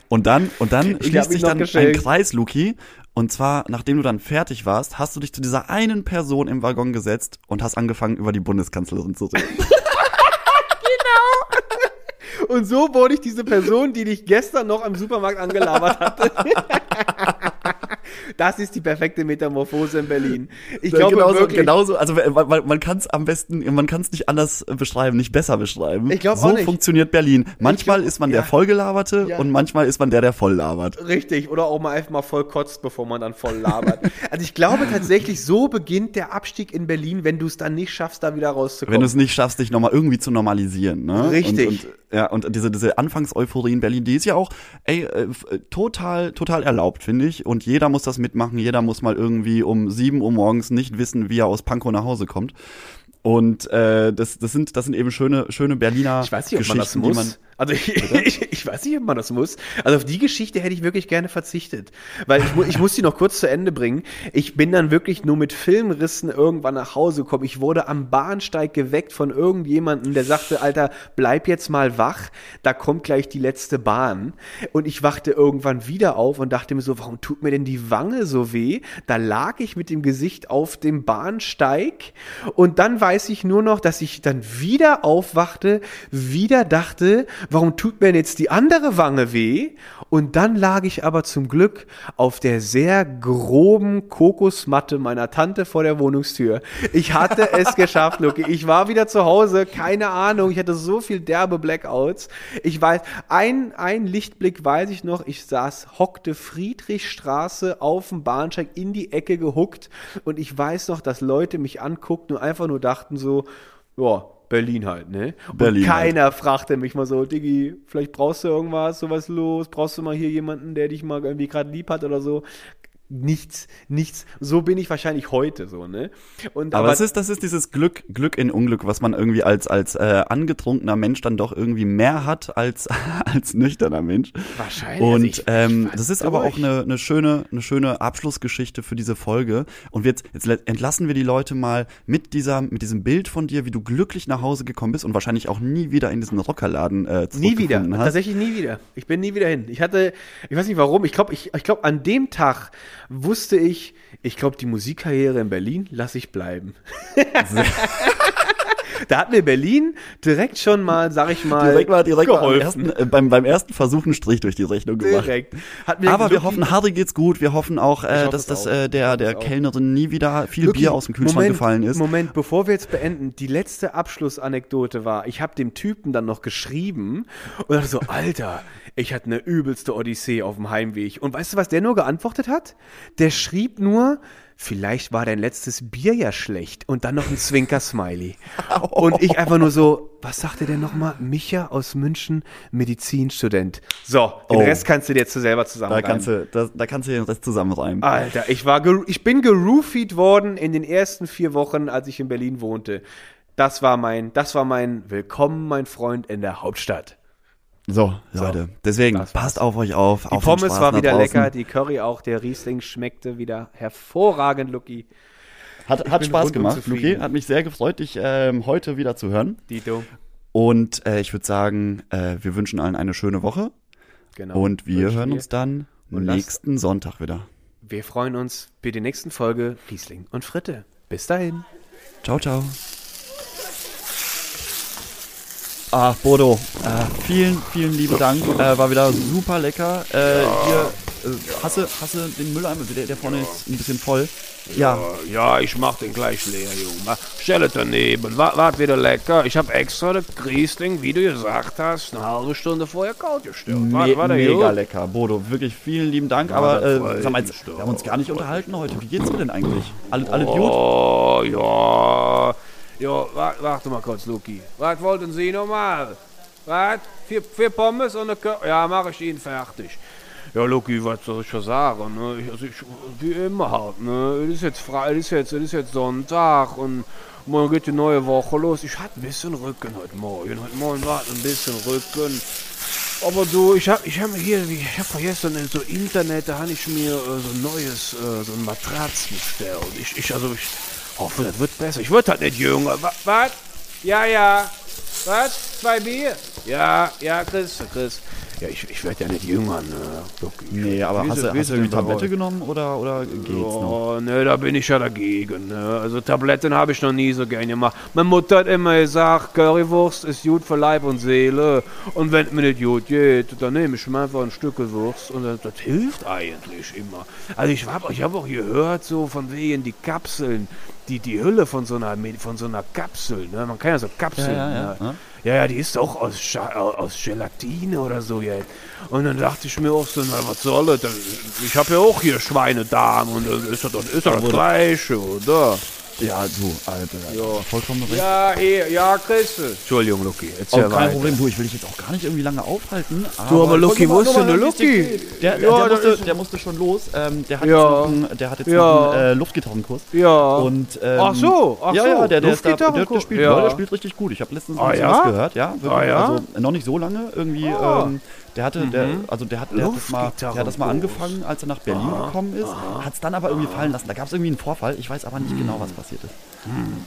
Und dann, und dann Ich schließt sich dann ein geschenkt. Kreis, Luki. Und zwar, nachdem du dann fertig warst, hast du dich zu dieser einen Person im Waggon gesetzt und hast angefangen, über die Bundeskanzlerin zu reden. *laughs* Und so wurde ich diese Person, die dich gestern noch am Supermarkt angelabert hatte. *laughs* Das ist die perfekte Metamorphose in Berlin. Ich glaube genauso, wirklich, genauso, also man, man, kann es am besten, man kann es nicht anders beschreiben, nicht besser beschreiben. Ich glaub auch so nicht. funktioniert Berlin. Manchmal glaub- ist man ja. der Vollgelaberte Ja. und manchmal ist man der, der voll labert. Richtig, oder auch mal einfach mal voll kotzt, bevor man dann voll labert. *laughs* Also ich glaube tatsächlich, so beginnt der Abstieg in Berlin, wenn du es dann nicht schaffst, da wieder rauszukommen. Wenn du es nicht schaffst, dich nochmal irgendwie zu normalisieren. Ne? Richtig. Und, und, ja, und diese, diese Anfangseuphorie in Berlin, die ist ja auch ey, äh, äh, total, total erlaubt, finde ich. Und jeder muss das mitmachen. Jeder muss mal irgendwie um 7 Uhr morgens nicht wissen, wie er aus Pankow nach Hause kommt. Und äh, das, das, sind, das sind eben schöne, schöne Berliner ich weiß nicht, ob Geschichten, man das muss. die man. Also ich, *laughs* ich, ich weiß nicht, ob man das muss. Also auf die Geschichte hätte ich wirklich gerne verzichtet. Weil ich, ich muss die noch kurz zu Ende bringen. Ich bin dann wirklich nur mit Filmrissen irgendwann nach Hause gekommen. Ich wurde am Bahnsteig geweckt von irgendjemandem, der sagte, Alter, bleib jetzt mal wach, da kommt gleich die letzte Bahn. Und ich wachte irgendwann wieder auf und dachte mir so, warum tut mir denn die Wange so weh? Da lag ich mit dem Gesicht auf dem Bahnsteig und dann weiß ich nur noch, dass ich dann wieder aufwachte, wieder dachte, warum tut mir denn jetzt die andere Wange weh? Und dann lag ich aber zum Glück auf der sehr groben Kokosmatte meiner Tante vor der Wohnungstür. Ich hatte *laughs* es geschafft, Luki. Ich war wieder zu Hause, keine Ahnung. Ich hatte so viel derbe Blackouts. Ich weiß, ein, ein Lichtblick weiß ich noch. Ich saß, hockte Friedrichstraße auf dem Bahnsteig in die Ecke gehuckt und ich weiß noch, dass Leute mich anguckten und einfach nur dachten so, ja, Berlin halt, ne? Und Berlin halt. keiner fragte mich mal so, Diggi, vielleicht brauchst du irgendwas, sowas los, brauchst du mal hier jemanden, der dich mal irgendwie gerade lieb hat oder so. Nichts, nichts. So bin ich wahrscheinlich heute so, ne? Und Aber, es ist, das ist dieses Glück, Glück in Unglück, was man irgendwie als, als äh, angetrunkener Mensch dann doch irgendwie mehr hat als, *laughs* als nüchterner Mensch. Wahrscheinlich. Und Also ich- ähm, das ist aber auch eine, eine schöne, eine schöne Abschlussgeschichte für diese Folge. Und jetzt, jetzt entlassen wir die Leute mal mit dieser, mit diesem Bild von dir, wie du glücklich nach Hause gekommen bist und wahrscheinlich auch nie wieder in diesen Rockerladen äh, Nie wieder. hast. Tatsächlich nie wieder. Ich bin nie wieder hin. Ich hatte, ich weiß nicht warum, ich glaube, ich, ich glaube, an dem Tag wusste ich, ich glaube, die Musikkarriere in Berlin lasse ich bleiben. *laughs* *laughs* da hat mir Berlin direkt schon mal, sag ich mal, direkt mal, direkt mal geholfen. ersten, äh, beim, beim ersten Versuch einen Strich durch die Rechnung gemacht. direkt. Hat mir Aber wir wirklich- hoffen, Harry geht's gut. Wir hoffen auch, äh, dass das äh, der, der. Kellnerin nie wieder viel Luki, Bier aus dem Kühlschrank Moment, gefallen ist. Moment, bevor wir jetzt beenden, die letzte Abschlussanekdote war, ich habe dem Typen dann noch geschrieben und dachte so, Alter, ich hatte eine übelste Odyssee auf dem Heimweg. Und weißt du, was der nur geantwortet hat? Der schrieb nur, vielleicht war dein letztes Bier ja schlecht und dann noch ein Zwinker-Smiley. *laughs* Und ich einfach nur so, was sagte der nochmal? Micha aus München, Medizinstudent. So, den Oh. Rest kannst du dir zu selber Da zusammenreimen. kannst du, da, da kannst du den Rest zusammenreimen. Alter, ich war, ich bin geroofied worden in den ersten vier Wochen, als ich in Berlin wohnte. Das war mein, das war mein Willkommen, mein Freund in der Hauptstadt. So, Leute. Deswegen, war's. passt auf euch auf. Die auf Pommes war wieder lecker, die Curry auch, der Riesling schmeckte wieder hervorragend, Lucky. Hat, hat Spaß gemacht. Luki. Hat mich sehr gefreut, dich ähm, heute wieder zu hören. Dito. Und äh, ich würde sagen, äh, wir wünschen allen eine schöne Woche. Genau. Und wir Wünschen hören wir. uns dann Und lasst- nächsten Sonntag wieder. Wir freuen uns für die nächsten Folge Riesling und Fritte. Bis dahin. Ciao, ciao. Ach, Bodo, äh, vielen, vielen lieben Dank. Äh, war wieder super lecker. Äh, Hier, äh, hasse, hasse den Mülleimer, der, der vorne ist ein bisschen voll. Ja, Ja, ich mach den gleich leer, Junge. Stell es daneben. War, war wieder lecker. Ich hab extra das Riesling, wie du gesagt hast, eine halbe Stunde vorher kalt gestellt. me War, war mega gut? lecker. Bodo, wirklich vielen lieben Dank. Ja, Aber äh, sag mal, jetzt, wir haben uns gar nicht unterhalten heute. Wie geht's dir denn eigentlich? Alles, alles gut? Oh, ja. Ja, wa- warte mal kurz, Luki. Was wollten Sie nochmal? Was? Vier, vier Pommes und eine Kö Ja, mache ich Ihnen fertig. Ja, Luki, was soll ich schon sagen? Ne? Ich, also ich, wie immer halt. Ne? Es ist jetzt frei, es ist jetzt, es ist jetzt Sonntag und morgen geht die neue Woche los. Ich hatte ein bisschen Rücken heute Morgen. Heute Morgen war ein bisschen Rücken. Aber du, ich hab, ich hab hier, ich hab vergessen, so Internet, da habe ich mir äh, so ein neues, äh, so ein Matratz bestellt. Ich, ich, also ich hoffe, das wird besser. Ich wird halt nicht jünger. Was? Ja, ja. Was? Zwei Bier? Ja, ja, Chris, Chris. Ja, ich, ich werde ja nicht jünger, ne? Nee, aber Wie hast du, hast du bei Tablette euch? genommen oder, oder geht's noch? Oh, ne, da bin ich ja dagegen. Ne? Also Tabletten habe ich noch nie so gerne gemacht. Meine Mutter hat immer gesagt, Currywurst ist gut für Leib und Seele. Und wenn mir nicht gut geht, dann nehme ich mir einfach ein Stück Wurst und das, das hilft eigentlich immer. Also ich habe ich hab auch gehört, so von wegen die Kapseln, die, die Hülle von so einer, von so einer Kapsel, ne? man kann ja so Kapseln, Ja, ja, ja, ne? ja. Ja, die ist auch aus, Scha aus Gelatine oder so jetzt. Und dann dachte ich mir auch so, na, was soll das? Ich habe ja auch hier Schweinedarm und das ist das, ist doch das Gleiche, oder? Ja, du, Alter. Ja. Vollkommen recht. Ja, hier, ja, Christel. Entschuldigung, Lucky. Oh, Erzähl kein weiter. Problem, du, ich will dich jetzt auch gar nicht irgendwie lange aufhalten. Du, aber Lucky, wo ist denn der Lucky? geht. Der, Ja, der, musste, der musste schon los. Ähm, der hat Ja. jetzt noch einen, der hat jetzt Ja. noch einen äh, Luftgitarrenkurs. Ja. Und, ähm, Ach so, ach ja, so, ja, der, der, ist da, der, der, Luftgitarrenkurs. spielt, Ja. der spielt richtig gut. Ich habe letztens Ah, was gehört, ja. Wirklich, Ah, ja? Also noch nicht so lange irgendwie. Ah. Ähm, der hatte, der, also der hat, der hat, das mal, der hat das mal angefangen, als er nach Berlin gekommen ist, hat es dann aber irgendwie fallen lassen. Da gab es irgendwie einen Vorfall. Ich weiß aber nicht genau, was passiert ist.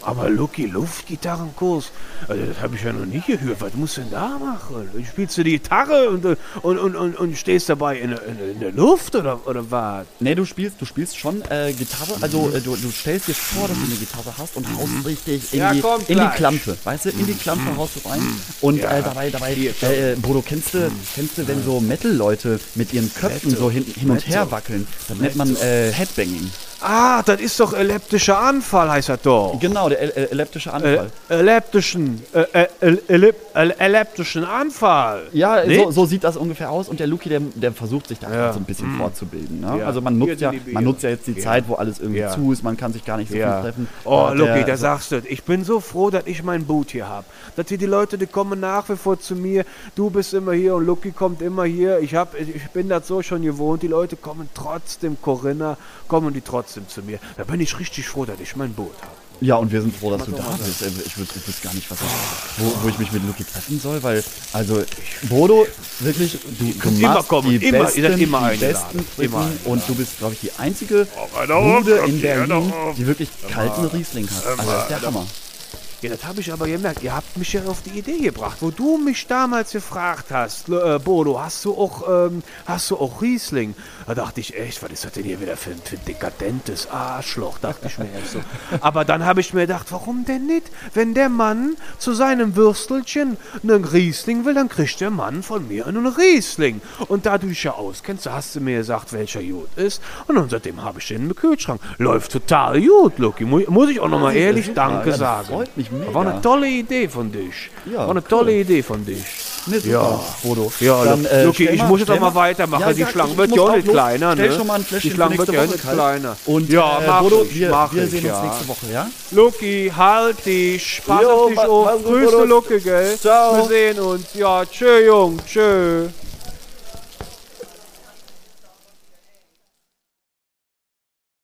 Aber Lucky, Luftgitarrenkurs, also das habe ich ja noch nie gehört. Was musst du denn da machen? Spielst du die Gitarre und, und, und, und, und stehst dabei in, der- in, in der Luft oder, oder was? Nee, du spielst, du spielst schon äh, Gitarre, also äh, du, du stellst dir vor, dass du eine Gitarre hast und haust richtig in, Ja, die, in die. Klampe, weißt du, in die Klampe haust du rein und Ja. äh, dabei, dabei, äh, Bodo, kennst du, kennst du, wenn so Metal-Leute mit ihren Köpfen Metal. so hin, hin und her wackeln, das nennt man äh, Headbanging. Ah, das ist doch elliptischer Anfall, heißt das doch. Genau, der el- el- elliptische Äh, Anfall. elliptischen, äh, äh, ell- ellip- ell- elliptischen Anfall. Ja, Nee? so, so sieht das ungefähr aus und der Luki, der, der versucht sich da Ja. gerade so ein bisschen vorzubilden. Ne? Ja. Also man nutzt, ja, man nutzt ja jetzt die Ja. Zeit, wo alles irgendwie zu ist, man kann sich gar nicht so viel treffen. Oh, der- da sagst du, ich bin so froh, dass ich mein Boot hier habe. Dass hier die Leute, die kommen nach wie vor zu mir. Du bist immer hier und Lucky kommt immer hier. Ich, hab, ich bin das so schon gewohnt. Die Leute kommen trotzdem, Corinna, kommen die trotzdem zu mir. Da bin ich richtig froh, dass ich mein Boot habe. Ja, und wir sind froh, dass du da bist. Ich wüsste ich wüsste gar nicht, was ich, wo, wo ich mich mit Luki treffen soll, weil, also, Bodo, wirklich, du, du immer machst kommen, die immer, besten, immer die besten Immer und du bist, glaube ich, die einzige auf, Bude in Berlin, die wirklich kalten Riesling hat. Also, das ist der Hammer. Ja, das habe ich aber gemerkt. Ihr habt mich ja auf die Idee gebracht, wo du mich damals gefragt hast, äh, Bodo, hast du auch, ähm, hast du auch Riesling? Da dachte ich echt, was ist das denn hier wieder für ein, für ein dekadentes Arschloch, dachte ich mir erst so. Aber dann habe ich mir gedacht, warum denn nicht? Wenn der Mann zu seinem Würstelchen einen Riesling will, dann kriegt der Mann von mir einen Riesling. Und da du dich ja auskennst, hast du mir gesagt, welcher gut ist. Und dann seitdem habe ich den im Kühlschrank. Läuft total gut, Lucky. Mu muss ich auch nochmal ehrlich. Danke Ja, sagen. freut mich mega. War eine tolle Idee von dich. Ja, War eine cool. tolle Idee von dich. Ne, super, Ja. Bodo. Ja, Dann, äh, Lucky, stell ich muss jetzt auch mal weitermachen. Die sag, Schlange wird ja nicht kleiner, ne? schon mal ein Die Schlange wird ja nicht kleiner. Und Ja, äh, Bodo, ich, wir, wir ich, sehen uns ja. nächste Woche, ja? Lucky, halt dich. Pass Jo, auf dich auf. Grüße. Lucke, gell? Ciao. Wir sehen uns. Ja, tschö, Jung. Tschö.